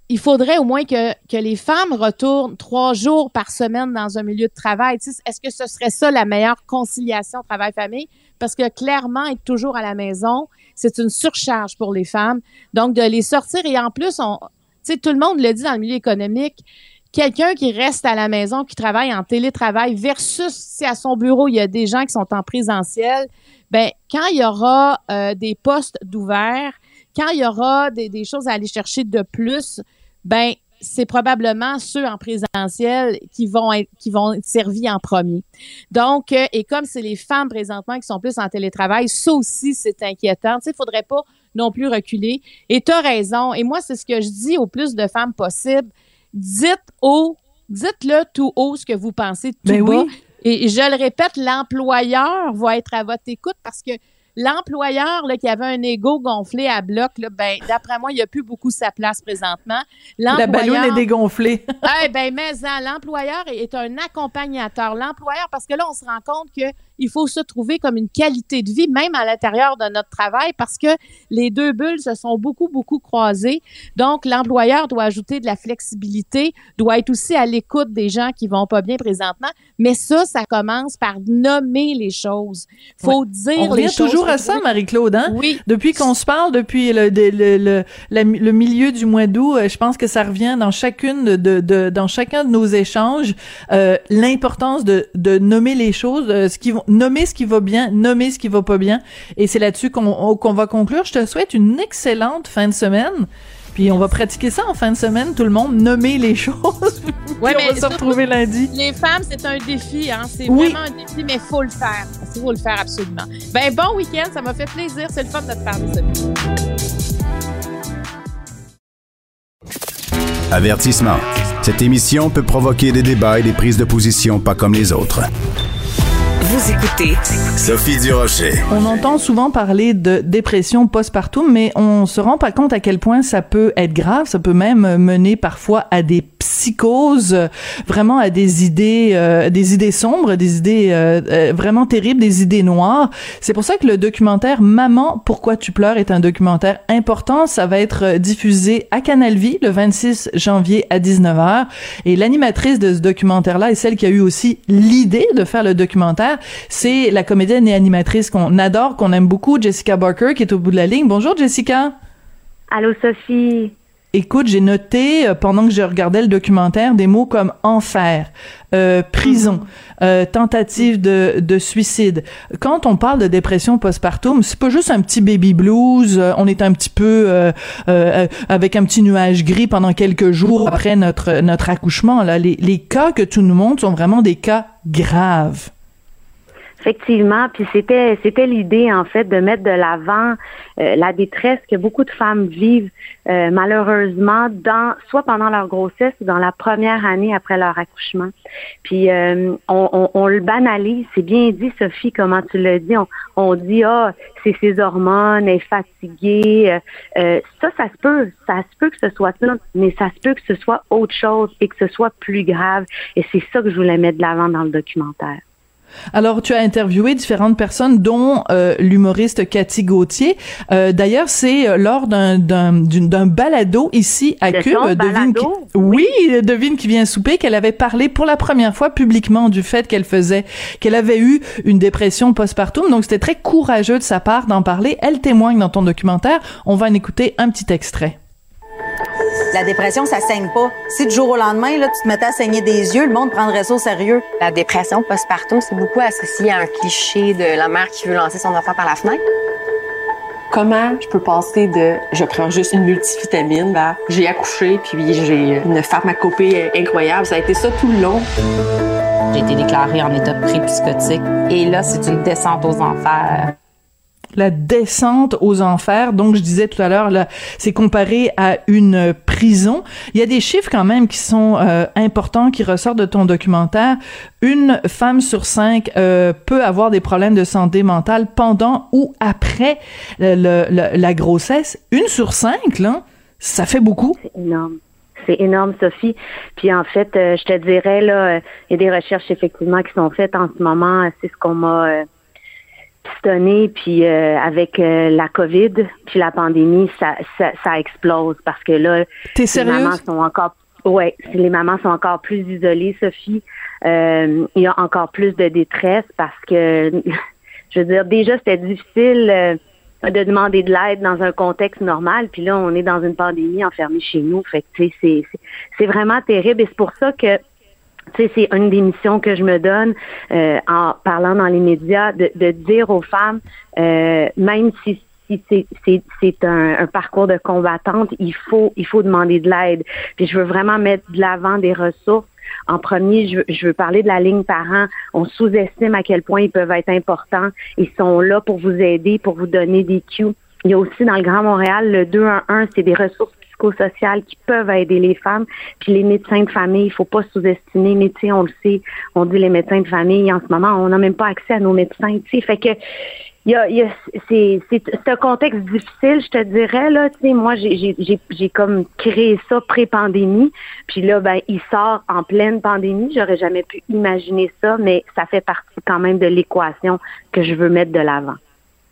il faudrait au moins que, les femmes retournent trois jours par semaine dans un milieu de travail. Est-ce que ce serait ça la meilleure conciliation travail-famille? Parce que clairement, être toujours à la maison, c'est une surcharge pour les femmes. Donc, de les sortir et en plus, on, tout le monde le dit dans le milieu économique, quelqu'un qui reste à la maison, qui travaille en télétravail versus si à son bureau, il y a des gens qui sont en présentiel, ben quand il y aura euh, des postes d'ouvert, quand il y aura des, des, choses à aller chercher de plus, ben c'est probablement ceux en présentiel qui vont être qui vont être servis en premier. Donc euh, et comme c'est les femmes présentement qui sont plus en télétravail, ça aussi c'est inquiétant. Tu sais, il faudrait pas non plus reculer. Et tu as raison. Et moi, c'est ce que je dis au plus de femmes possible dites haut, dites-le tout haut ce que vous pensez tout ben bas. Oui. Et je le répète, l'employeur va être à votre écoute parce que l'employeur qui avait un ego gonflé à bloc, là, ben, d'après moi, il n'y a plus beaucoup sa place présentement. La ballonne est dégonflée. [laughs] eh ben, mais l'employeur est un accompagnateur. L'employeur, parce que là, on se rend compte que il faut se trouver comme une qualité de vie, même à l'intérieur de notre travail, parce que les deux bulles se sont beaucoup, beaucoup croisées. Donc, l'employeur doit ajouter de la flexibilité, doit être aussi à l'écoute des gens qui vont pas bien présentement. Mais ça, ça commence par nommer les choses. Faut dire On les choses. toujours à ça, Marie-Claude, hein? Oui. Depuis qu'on se parle, depuis le, le, le, le, milieu du mois d'août, euh, je pense que ça revient dans chacune de, de, dans chacun de nos échanges, euh, l'importance de, de nommer les choses, euh, ce qui vont nommer ce qui va bien, nommer ce qui va pas bien. Et c'est là-dessus qu'on va conclure. Je te souhaite une excellente fin de semaine. Puis on va pratiquer ça en fin de semaine, tout le monde, nommer les [laughs] choses. Ouais, mais on va se retrouver lundi. Les femmes, c'est un défi, hein. C'est vraiment un défi, mais faut le faire. Il faut le faire absolument. Ben bon week-end, ça m'a fait plaisir. C'est le fun de te parler. Avertissement. Cette émission peut provoquer des débats et des prises de position pas comme les autres. Vous écoutez Sophie Durocher. On entend souvent parler de dépression postpartum, mais on se rend pas compte à quel point ça peut être grave. Ça peut même mener parfois à des psychoses, vraiment à des idées, euh, des idées sombres, des idées euh, euh, vraiment terribles, des idées noires. C'est pour ça que le documentaire Maman, pourquoi tu pleures est un documentaire important. Ça va être diffusé à Canal Vie le 26 janvier à 19h. Et l'animatrice de ce documentaire-là est celle qui a eu aussi l'idée de faire le documentaire c'est la comédienne et animatrice qu'on adore, qu'on aime beaucoup, Jessica Barker, qui est au bout de la ligne. Bonjour, Jessica. Allô, Sophie. Écoute, j'ai noté euh, pendant que je regardais le documentaire des mots comme enfer, euh, prison, mm-hmm. euh, tentative de, de, suicide. Quand on parle de dépression postpartum, c'est pas juste un petit baby blues. on est un petit peu avec un petit nuage gris pendant quelques jours après notre notre accouchement. Là, les, les cas que tu nous montres sont vraiment des cas graves. Effectivement, puis c'était c'était l'idée en fait de mettre de l'avant euh, la détresse que beaucoup de femmes vivent euh, malheureusement dans soit pendant leur grossesse ou dans la première année après leur accouchement. Puis euh, on, on, le banalise, c'est bien dit Sophie comment tu l'as dit, on, on dit ah c'est ses hormones, elle est fatiguée, ça ça se peut, ça se peut que ce soit ça, mais ça se peut que ce soit autre chose et que ce soit plus grave. Et c'est ça que je voulais mettre de l'avant dans le documentaire. Alors, tu as interviewé différentes personnes, dont euh, l'humoriste Cathy Gauthier. Euh, D'ailleurs, c'est euh, lors d'un d'un balado ici à Cube. Devine qui, oui, devine qui vient souper, qu'elle avait parlé pour la première fois publiquement du fait qu'elle faisait, qu'elle avait eu une dépression postpartum. Donc, c'était très courageux de sa part d'en parler. Elle témoigne dans ton documentaire. On va en écouter un petit extrait. La dépression, ça saigne pas. Si du jour au lendemain, là, tu te mettais à saigner des yeux, le monde prendrait ça au sérieux. La dépression postpartum, c'est beaucoup associé à un cliché de la mère qui veut lancer son enfant par la fenêtre. Comment je peux passer de je prends juste une multivitamine à j'ai accouché puis j'ai une pharmacopée incroyable. Ça a été ça tout le long. J'ai été déclarée en état pré-psychotique et là, c'est une descente aux enfers la descente aux enfers. Donc, je disais tout à l'heure, c'est comparé à une prison. Il y a des chiffres quand même qui sont euh, importants, qui ressortent de ton documentaire. Une femme sur cinq euh, peut avoir des problèmes de santé mentale pendant ou après le, la grossesse. Une sur cinq, là, ça fait beaucoup. C'est énorme. C'est énorme, Sophie. Puis en fait, euh, je te dirais, là, il y a des recherches effectivement qui sont faites en ce moment. C'est ce qu'on m'a pistonné, puis euh, avec euh, la COVID, puis la pandémie, ça, ça, ça explose parce que là, les mamans sont encore, ouais, les mamans sont encore plus isolées, Sophie. Euh, il y a encore plus de détresse parce que, [laughs] je veux dire, déjà c'était difficile de demander de l'aide dans un contexte normal, puis là on est dans une pandémie enfermée chez nous, fait que tu sais, c'est c'est vraiment terrible. Et c'est pour ça que tu sais, c'est une des missions que je me donne euh, en parlant dans les médias, de, de dire aux femmes, euh, même si c'est un, un, parcours de combattante, il faut il faut demander de l'aide. Puis je veux vraiment mettre de l'avant des ressources. En premier, je je veux parler de la ligne parents. On sous-estime à quel point ils peuvent être importants. Ils sont là pour vous aider, pour vous donner des cues. Il y a aussi dans le Grand Montréal le 2 1 1, c'est des ressources psychosociales qui peuvent aider les femmes. Puis les médecins de famille, il faut pas sous-estimer. Mais tu sais, on le sait, on dit les médecins de famille, en ce moment, on n'a même pas accès à nos médecins. Tu sais, fait que il y a, y a c'est, c'est, un contexte difficile, je te dirais là. Tu sais, moi, j'ai, j'ai, j'ai comme créé ça pré-pandémie, puis là, ben, il sort en pleine pandémie. J'aurais jamais pu imaginer ça, mais ça fait partie quand même de l'équation que je veux mettre de l'avant.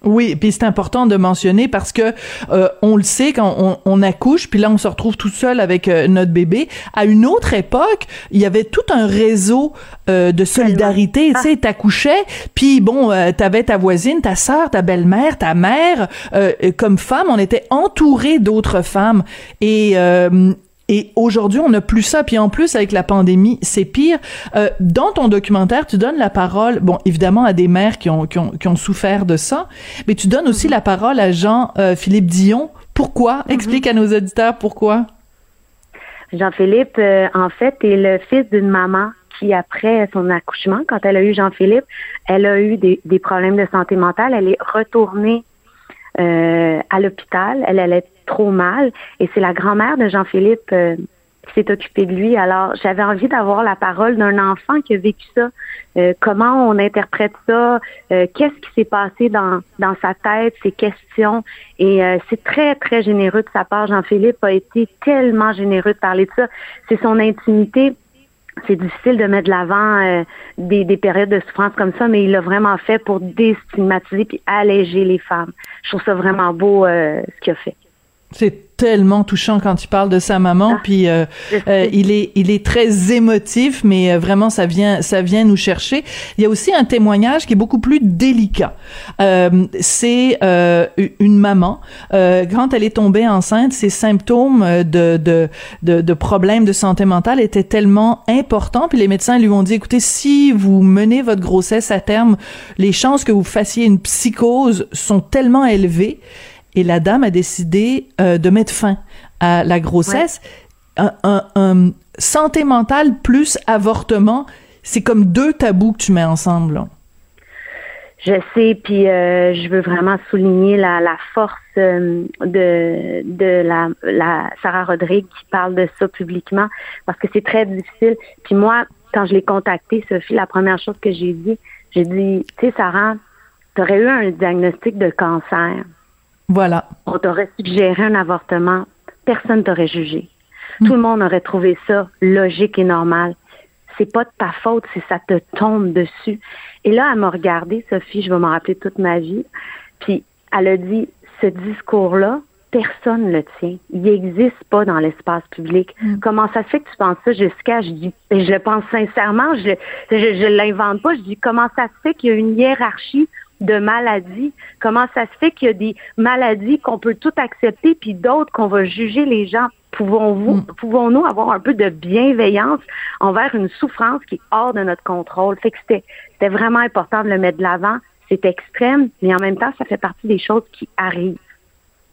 Oui, puis c'est important de mentionner parce que euh, on le sait quand on, on, accouche, puis là on se retrouve tout seul avec euh, notre bébé. À une autre époque, il y avait tout un réseau euh, de solidarité. Tu sais, t'accouchais, puis bon, t'avais ta voisine, ta sœur, ta belle-mère, ta mère. comme femme, on était entouré d'autres femmes et et aujourd'hui, on n'a plus ça. Puis en plus, avec la pandémie, c'est pire. Euh, dans ton documentaire, tu donnes la parole, bon, évidemment, à des mères qui ont, qui ont, qui ont souffert de ça, mais tu donnes aussi mhm. la parole à Jean-Philippe euh, Dion. Pourquoi? Mhm. Explique à nos auditeurs pourquoi. Jean-Philippe, euh, en fait, est le fils d'une maman qui, après son accouchement, quand elle a eu Jean-Philippe, elle a eu des, des, problèmes de santé mentale. Elle est retournée euh, à l'hôpital. Elle allait trop mal. Et c'est la grand-mère de Jean-Philippe euh, qui s'est occupée de lui. Alors, j'avais envie d'avoir la parole d'un enfant qui a vécu ça. Euh, comment on interprète ça? Qu'est-ce qui s'est passé dans, dans sa tête, ses questions? Et c'est très, très généreux de sa part. Jean-Philippe a été tellement généreux de parler de ça. C'est son intimité c'est difficile de mettre de l'avant euh, des, des, périodes de souffrance comme ça, mais il l'a vraiment fait pour déstigmatiser puis alléger les femmes. Je trouve ça vraiment beau euh, ce qu'il a fait. C'est tellement touchant quand il parle de sa maman, ah, puis euh, euh, il est il est très émotif, mais euh, vraiment ça vient ça vient nous chercher. Il y a aussi un témoignage qui est beaucoup plus délicat. c'est une maman quand elle est tombée enceinte, ses symptômes de, de de de problèmes de santé mentale étaient tellement importants, puis les médecins lui ont dit écoutez si vous menez votre grossesse à terme, les chances que vous fassiez une psychose sont tellement élevées et la dame a décidé euh, de mettre fin à la grossesse. Un, santé mentale plus avortement, c'est comme deux tabous que tu mets ensemble. Je sais, puis euh, je veux vraiment souligner la, la force euh, de, de la, la Sarah Rodrigue qui parle de ça publiquement parce que c'est très difficile. Puis moi, quand je l'ai contactée, Sophie, la première chose que j'ai dit, j'ai dit, tu sais, Sarah, tu aurais eu un diagnostic de cancer. Voilà. On t'aurait suggéré un avortement, personne t'aurait jugé. Tout le monde aurait trouvé ça logique et normal. C'est pas de ta faute si ça te tombe dessus. Et là, elle m'a regardé, Sophie, je vais m'en rappeler toute ma vie. Puis elle a dit, ce discours-là, personne ne le tient. Il n'existe pas dans l'espace public. Hmm. Comment ça se fait que tu penses ça jusqu'à, je dis, je le pense sincèrement, je, je, je l'invente pas, je dis, comment ça se fait qu'il y a une hiérarchie de maladies. Comment ça se fait qu'il y a des maladies qu'on peut tout accepter, puis d'autres qu'on va juger les gens? Pouvons-vous, pouvons-nous avoir un peu de bienveillance envers une souffrance qui est hors de notre contrôle? Fait que c'était, c'était vraiment important de le mettre de l'avant. C'est extrême, mais en même temps, ça fait partie des choses qui arrivent.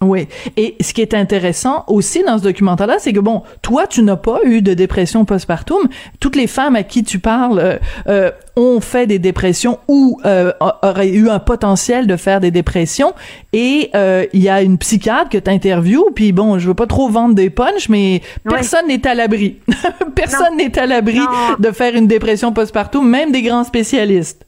Oui. Et ce qui est intéressant aussi dans ce documentaire-là, c'est que bon, toi, tu n'as pas eu de dépression postpartum. Toutes les femmes à qui tu parles euh, euh, ont fait des dépressions ou euh, auraient eu un potentiel de faire des dépressions. Et euh, il y a une psychiatre que tu interviews, puis bon, je veux pas trop vendre des punchs, mais personne n'est à l'abri. [laughs] personne n'est à l'abri de faire une dépression postpartum, même des grands spécialistes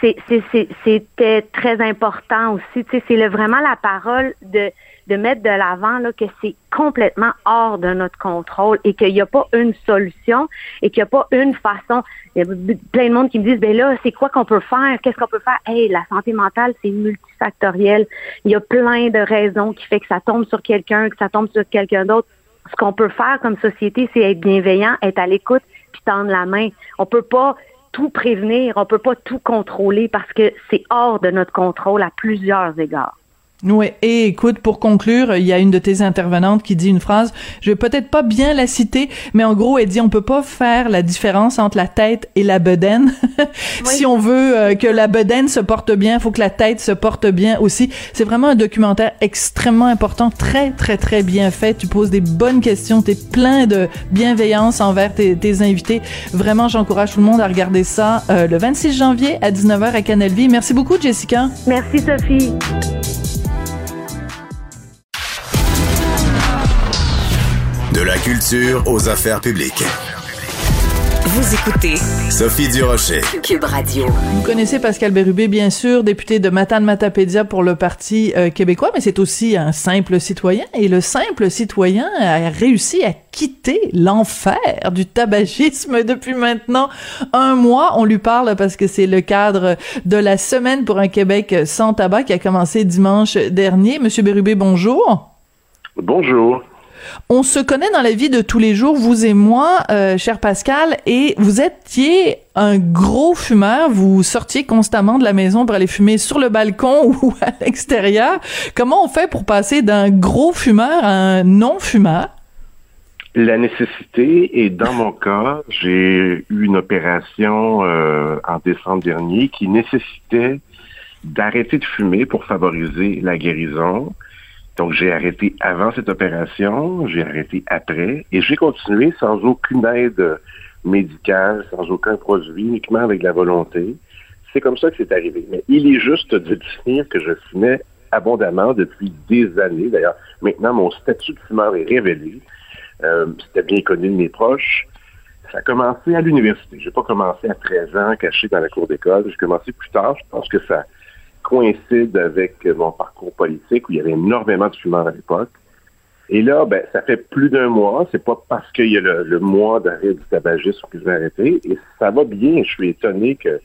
c'était très important aussi. C'est vraiment la parole de, de mettre de l'avant là, que c'est complètement hors de notre contrôle et qu'il n'y a pas une solution et qu'il n'y a pas une façon. Il y a plein de monde qui me disent, ben là, c'est quoi qu'on peut faire? Qu'est-ce qu'on peut faire? Hey, la santé mentale, c'est multifactoriel. Il y a plein de raisons qui fait que ça tombe sur quelqu'un, que ça tombe sur quelqu'un d'autre. Ce qu'on peut faire comme société, c'est être bienveillant, être à l'écoute, puis tendre la main. On peut pas tout prévenir, on peut pas tout contrôler parce que c'est hors de notre contrôle à plusieurs égards. Oui, et écoute, pour conclure, il y a une de tes intervenantes qui dit une phrase, je vais peut-être pas bien la citer, mais en gros, elle dit on peut pas faire la différence entre la tête et la bedaine. [laughs] si on veut euh, que la bedaine se porte bien, il faut que la tête se porte bien aussi. C'est vraiment un documentaire extrêmement important, très très très bien fait. Tu poses des bonnes questions, tu es plein de bienveillance envers tes, invités. Vraiment, j'encourage tout le monde à regarder ça euh, le 26 janvier à 19h à Canal Vie. Merci beaucoup Jessica. Merci Sophie. Culture aux affaires publiques. Vous écoutez Sophie Durocher. Cube Radio. Vous connaissez Pascal Bérubé, bien sûr, député de Matane Matapédia pour le Parti euh, québécois, mais c'est aussi un simple citoyen. Et le simple citoyen a réussi à quitter l'enfer du tabagisme depuis maintenant un mois. On lui parle parce que c'est le cadre de la semaine pour un Québec sans tabac qui a commencé dimanche dernier. Monsieur Bérubé, bonjour. Bonjour. On se connaît dans la vie de tous les jours, vous et moi, euh, cher Pascal, et vous étiez un gros fumeur. Vous sortiez constamment de la maison pour aller fumer sur le balcon [laughs] ou à l'extérieur. Comment on fait pour passer d'un gros fumeur à un non-fumeur? La nécessité, et dans mon cas, j'ai eu une opération euh, en décembre dernier qui nécessitait d'arrêter de fumer pour favoriser la guérison. Donc, j'ai arrêté avant cette opération, j'ai arrêté après, et j'ai continué sans aucune aide médicale, sans aucun produit, uniquement avec la volonté. C'est comme ça que c'est arrivé. Mais il est juste de dire que je fumais abondamment depuis des années. D'ailleurs, maintenant, mon statut de fumeur est révélé. Euh, C'était bien connu de mes proches. Ça a commencé à l'université. J'ai pas commencé à 13 ans, caché dans la cour d'école. J'ai commencé plus tard. Je pense que ça coïncide avec mon parcours politique où il y avait énormément de fumeurs à l'époque. Et là, ben, ça fait plus d'un mois. C'est pas parce qu'il y a le, mois d'arrêt du tabagisme que je vais arrêter. Et ça va bien. Je suis étonné que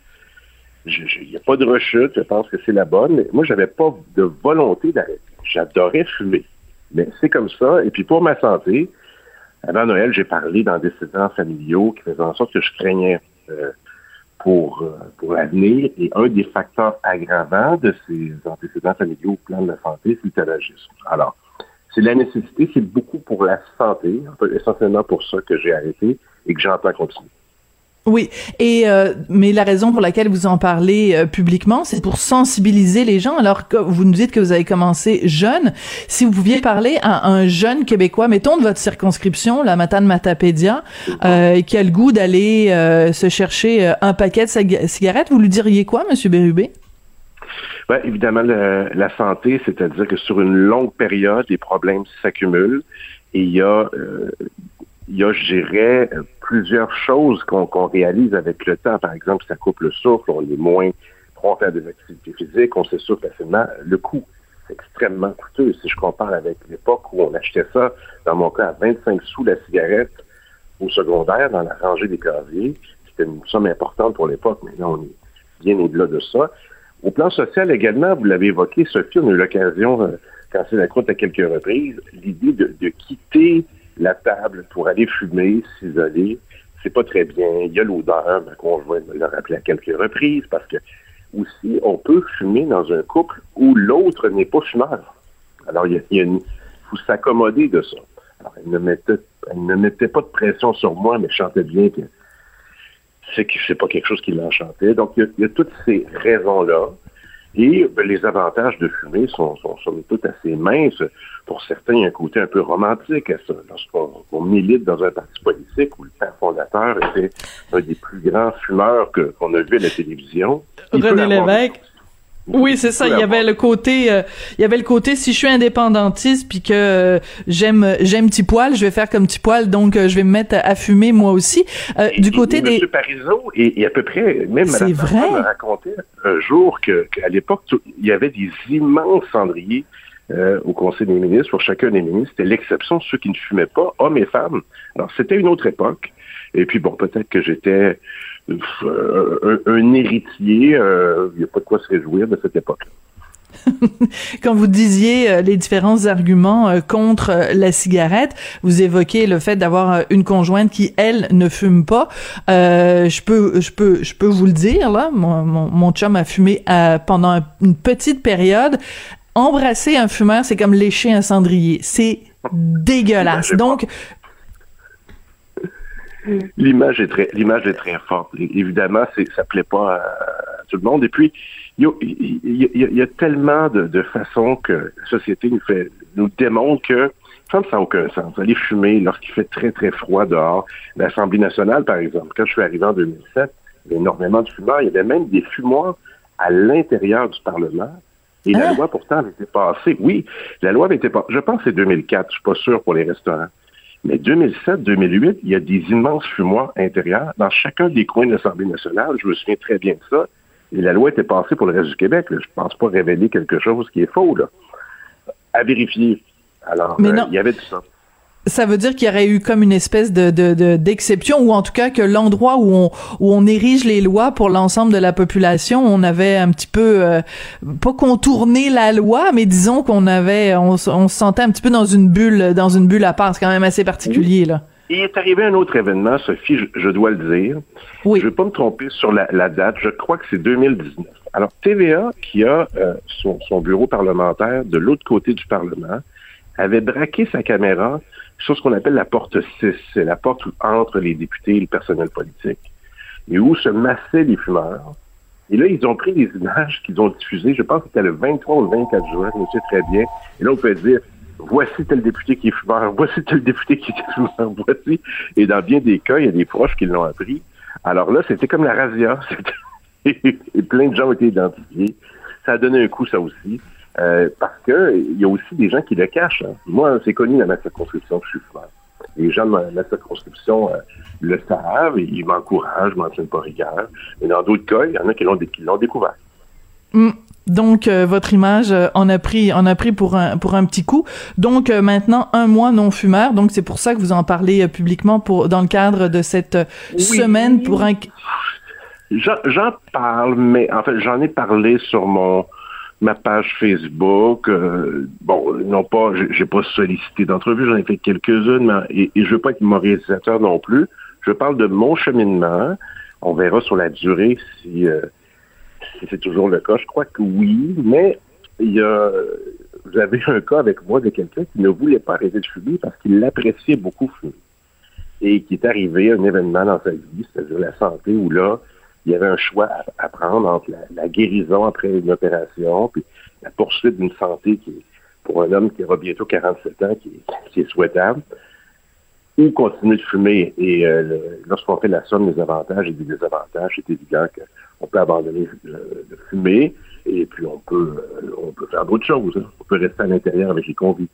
il n'y a pas de rechute. Je pense que c'est la bonne. Mais moi, j'avais pas de volonté d'arrêter. J'adorais fumer. Mais c'est comme ça. Et puis pour ma santé, avant Noël, j'ai parlé d'antécédents familiaux qui faisaient en sorte que je craignais euh, pour, euh, pour l'avenir. Et un des facteurs aggravants de ces antécédents familiaux au plan de la santé, c'est le tabagisme. Alors, c'est la nécessité, c'est beaucoup pour la santé, essentiellement pour ça que j'ai arrêté et que j'entends continuer. Oui, et euh, mais la raison pour laquelle vous en parlez euh, publiquement, c'est pour sensibiliser les gens. Alors que vous nous dites que vous avez commencé jeune, si vous pouviez parler à un jeune québécois, mettons de votre circonscription, la Matane Matapédia, euh, qui a le goût d'aller euh, se chercher un paquet de cigarettes, vous lui diriez quoi, Monsieur Bérubé? Ben, évidemment, la santé, c'est-à-dire que sur une longue période, les problèmes s'accumulent. Et il y a il y a, je dirais, plusieurs choses qu'on réalise avec le temps. Par exemple, ça coupe le souffle, on est moins prompt à des activités physiques, on s'essouffle facilement. Le coût, c'est extrêmement coûteux. Si je compare avec l'époque où on achetait ça, dans mon cas, à 25 sous la cigarette au secondaire, dans la rangée des casiers, c'était une somme importante pour l'époque. Maintenant, on est bien au-delà de ça. Au plan social également, vous l'avez évoqué, Sophie, on a eu l'occasion, euh, quand c'est la croûte à quelques reprises, l'idée de quitter la table pour aller fumer, s'isoler, c'est pas très bien. Il y a l'odeur, ma conjointe me l'a rappelé à quelques reprises, parce que aussi, on peut fumer dans un couple où l'autre n'est pas fumeur. Alors, il, y a, faut s'accommoder de ça. elle ne mettait, elle ne mettait pas de pression sur moi, mais sentais bien que c'est que pas quelque chose qui l'enchantait. Donc, il y a toutes ces raisons-là. Et ben, les avantages de fumer sont, sont, sont tout assez minces. Pour certains, il y a un côté un peu romantique à ça. Lorsqu'on on milite dans un parti politique où le père fondateur était un des plus grands fumeurs qu'on a vu à la télévision. René Lévesque. Oui, c'est ça. Il y avait le côté, euh, il y avait le côté si je suis indépendantiste puis que euh, j'aime j'aime petit poil, je vais faire comme petit poil, donc euh, je vais me mettre à, à fumer moi aussi. Euh, du côté Et des, M. Parizeau, et, et à peu près, même C'est Mme vrai? Me racontait un jour que- qu'à l'époque, il y avait des immenses cendriers euh, au Conseil des ministres pour chacun des ministres. C'était l'exception ceux qui ne fumaient pas, hommes et femmes. Alors, c'était une autre époque. Et puis, bon, peut-être que j'étais un, un héritier. euh, Il n'y a pas de quoi se réjouir de cette époque-là. [laughs] quand vous disiez euh, les différents arguments euh, contre euh, la cigarette, vous évoquez le fait d'avoir euh, une conjointe qui elle ne fume pas. Euh, je peux, je peux, je peux vous le dire là. Mon, mon, mon chum a fumé euh, pendant un- une petite période. Embrasser un fumeur, c'est comme lécher un cendrier. C'est dégueulasse. Donc, L'image est très, l'image est très forte. Évidemment, c'est, ça plaît pas à, à tout le monde. Et puis, il y y a- y y tellement de, de façons que la société nous fait, nous démontre que ça n'a aucun sens. Aller fumer lorsqu'il fait très, très froid dehors. L'Assemblée nationale, par exemple, quand je suis arrivé en 2007, il y avait énormément de fumeurs. Il y avait même des fumoirs à l'intérieur du Parlement. Et la loi, pourtant, avait été passée. Oui, la loi avait été passée. Je pense que c'est 2004. Je suis pas sûr pour les restaurants. Mais 2007-2008, il y a des immenses fumoirs intérieurs dans chacun des coins de l'Assemblée nationale. Je me souviens très bien de ça. Et la loi était passée pour le reste du Québec. là. Je pense pas révéler quelque chose qui est faux. Là. À vérifier. Alors, Mais euh, il y avait du ça. Ça veut dire qu'il y aurait eu comme une espèce de de- de- d'exception ou en tout cas que l'endroit où on où on érige les lois pour l'ensemble de la population, on avait un petit peu euh, pas contourné la loi, mais disons qu'on avait on, on se sentait un petit peu dans une bulle dans une bulle à part, c'est quand même assez particulier là. Il est arrivé un autre événement, Sophie, je, je dois le dire. Je ne vais pas me tromper sur la, la date. Je crois que c'est 2019. Alors, TVA, qui a euh, son, son bureau parlementaire de l'autre côté du Parlement, avait braqué sa caméra sur ce qu'on appelle la porte 6. C'est la porte où- entre les députés et le personnel politique. Et où se massaient les fumeurs. Et là, ils ont pris des images qu'ils ont diffusées. Je pense que c'était le 23 ou le 24 juin, je me souviens très bien. Et là, on peut dire, voici tel député qui est fumeur, [laughs] voici tel député qui est [laughs] fumeur, voici. Et dans bien des cas, il y a des proches qui l'ont appris. Alors là, c'était comme la razzia. [laughs] Et plein de gens ont été identifiés. Ça a donné un coup, ça aussi. Euh, parce que il y a aussi des gens qui le cachent. hein. Moi, c'est connu dans ma circonscription que je suis fumeur. Les gens de ma, ma circonscription euh, le savent et ils m'encouragent, je m'en tiens pas rigueur. Mais dans d'autres cas, il y en a qui l'ont, dé- qui l'ont découvert. Mm. Donc euh, votre image euh, en a pris en a pris pour un pour un petit coup. Donc euh, maintenant un mois non fumeur. Donc c'est pour ça que vous en parlez publiquement pour dans le cadre de cette semaine pour un j'en parle, mais en fait, j'en ai parlé sur mon ma page Facebook. euh, bon, non pas, j'ai, pas sollicité d'entrevue, j'en ai fait quelques-unes, mais, et, et je veux pas être moralisateur non plus. Je parle de mon cheminement. On verra sur la durée si, euh, si c'est toujours le cas. Je crois que oui, mais il y a, vous avez un cas avec moi de quelqu'un qui ne voulait pas arrêter de fumer parce qu'il l'appréciait beaucoup fumer et qui est arrivé à un événement dans sa vie, c'est-à-dire la santé, où là, il y avait un choix à, prendre entre la, guérison après une opération, puis la poursuite d'une santé qui est, pour un homme qui aura bientôt 47 ans, qui est, souhaitable, ou continuer de fumer. Et euh, le- lorsqu'on fait la somme des avantages et des désavantages, c'est évident qu'on peut abandonner de, de fumer, et puis on peut, euh, on peut faire d'autres choses. hein. On peut rester à l'intérieur avec les convives.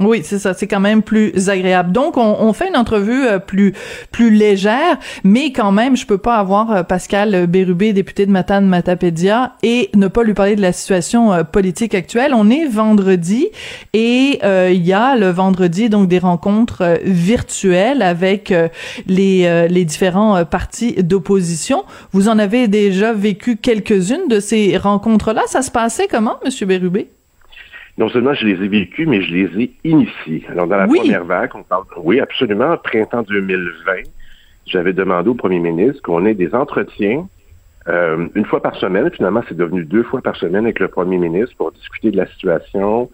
Oui, c'est ça, c'est quand même plus agréable. Donc, on, fait une entrevue euh, plus plus légère, mais quand même, je peux pas avoir euh, Pascal Bérubé, député de Matane Matapédia, et ne pas lui parler de la situation euh, politique actuelle. On est vendredi et il y a le vendredi donc des rencontres virtuelles avec les les différents partis d'opposition. Vous en avez déjà vécu quelques-unes de ces rencontres-là? Ça se passait comment, Monsieur Bérubé? Non seulement je les ai vécus, mais je les ai initiés. Alors, dans la Oui. première vague, on parle, oui, absolument, printemps 2020, j'avais demandé au premier ministre qu'on ait des entretiens Euh, une fois par semaine, finalement, c'est devenu deux fois par semaine avec le premier ministre pour discuter de la situation,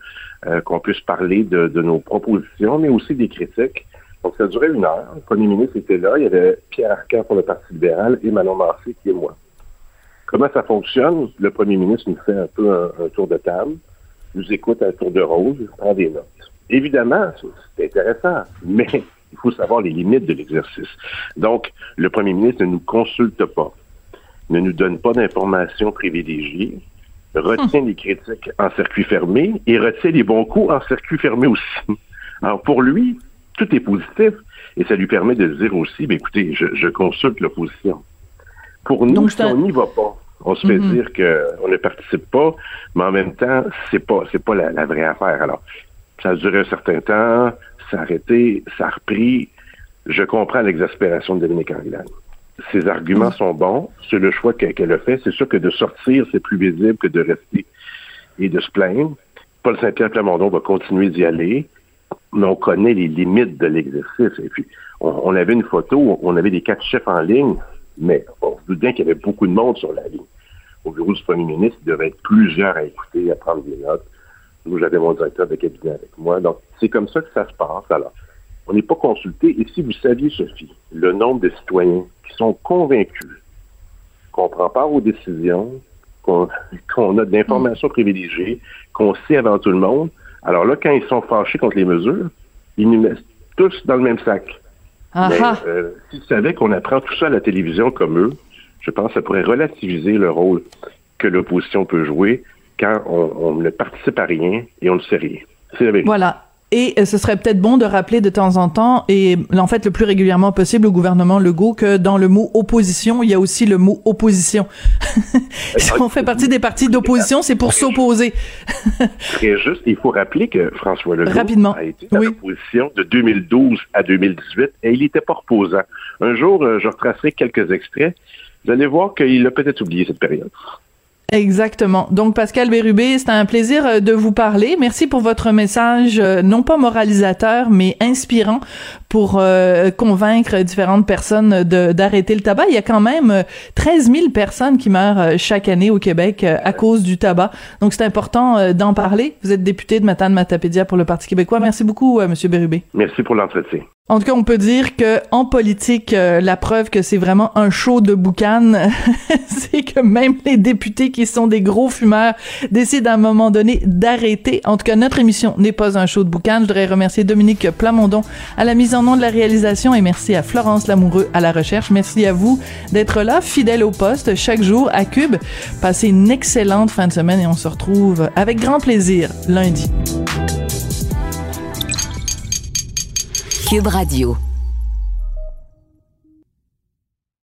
euh, qu'on puisse parler de, nos propositions, mais aussi des critiques. Donc, ça durait une heure. Le premier ministre était là. Il y avait Pierre Arcan pour le Parti libéral et Manon Massé qui est moi. Comment ça fonctionne? Le premier ministre nous fait un peu un, tour de table, nous écoute un tour de rose, prend des notes. Évidemment, c'est intéressant, mais [laughs] il faut savoir les limites de l'exercice. Donc, le premier ministre ne nous consulte pas ne nous donne pas d'informations privilégiées, retient les critiques en circuit fermé et retient les bons coups en circuit fermé aussi. Alors pour lui, tout est positif et ça lui permet de dire aussi, ben écoutez, je, consulte l'opposition. Pour nous, si on n'y va pas, on se fait mm-hmm. dire qu'on ne participe pas, mais en même temps, c'est pas c'est pas la, vraie affaire. Alors, ça a duré un certain temps, ça a arrêté, ça a repris. Je comprends l'exaspération de Dominique Anglade ses arguments sont bons, c'est le choix qu'elle a fait. C'est sûr que de sortir, c'est plus visible que de rester et de se plaindre. Paul Saint-Pierre Plamondon va continuer d'y aller, mais on connaît les limites de l'exercice. Et puis, on, avait une photo, on avait des quatre chefs en ligne, mais on se doute bien qu'il y avait beaucoup de monde sur la ligne. Au bureau du premier ministre, il devait être plusieurs à écouter, à prendre des notes. Nous, j'avais mon directeur de cabinet avec moi. Donc, c'est comme ça que ça se passe. Alors, on n'est pas consulté. Et si vous saviez, Sophie, le nombre de citoyens qui sont convaincus qu'on prend part aux décisions, qu'on [laughs] a de l'information privilégiée, qu'on sait avant tout le monde, alors là, quand ils sont fâchés contre les mesures, ils nous mettent tous dans le même sac. Mais euh, s'ils savaient qu'on apprend tout ça à la télévision comme eux, je pense que ça pourrait relativiser le rôle que l'opposition peut jouer quand on, on, ne participe à rien et on ne sait rien. C'est la Voilà. Et euh, ce serait peut-être bon de rappeler de temps en temps, et en fait le plus régulièrement possible au gouvernement Legault, que dans le mot opposition, il y a aussi le mot opposition. [laughs] si on fait partie des partis d'opposition, c'est pour s'opposer. [laughs] Très juste. Il faut rappeler que François Legault a été dans l'opposition de 2012 à 2018 et il n'était pas reposant. Un jour, euh, je retracerai quelques extraits. Vous allez voir qu'il a peut-être oublié cette période. Exactement. Donc Pascal Bérubé, c'est un plaisir euh, de vous parler. Merci pour votre message euh, non pas moralisateur mais inspirant pour euh, convaincre différentes personnes d'arrêter le tabac. Il y a quand même 13 000 personnes qui meurent chaque année au Québec à cause du tabac. Donc c'est important d'en parler. Vous êtes député de Matane Matapédia pour le Parti québécois. Merci beaucoup monsieur Bérubé. Merci pour l'entretien. En tout cas, on peut dire que en politique, euh, la preuve que c'est vraiment un show de boucan, [laughs] c'est que même les députés qui sont des gros fumeurs décident à un moment donné d'arrêter. En tout cas, notre émission n'est pas un show de boucan. Je voudrais remercier Dominique Plamondon à la mise en de la réalisation et merci à Florence Lamoureux à la recherche. Merci à vous d'être là, fidèle au poste chaque jour à Cube. Passez une excellente fin de semaine et on se retrouve avec grand plaisir lundi. Cube Radio.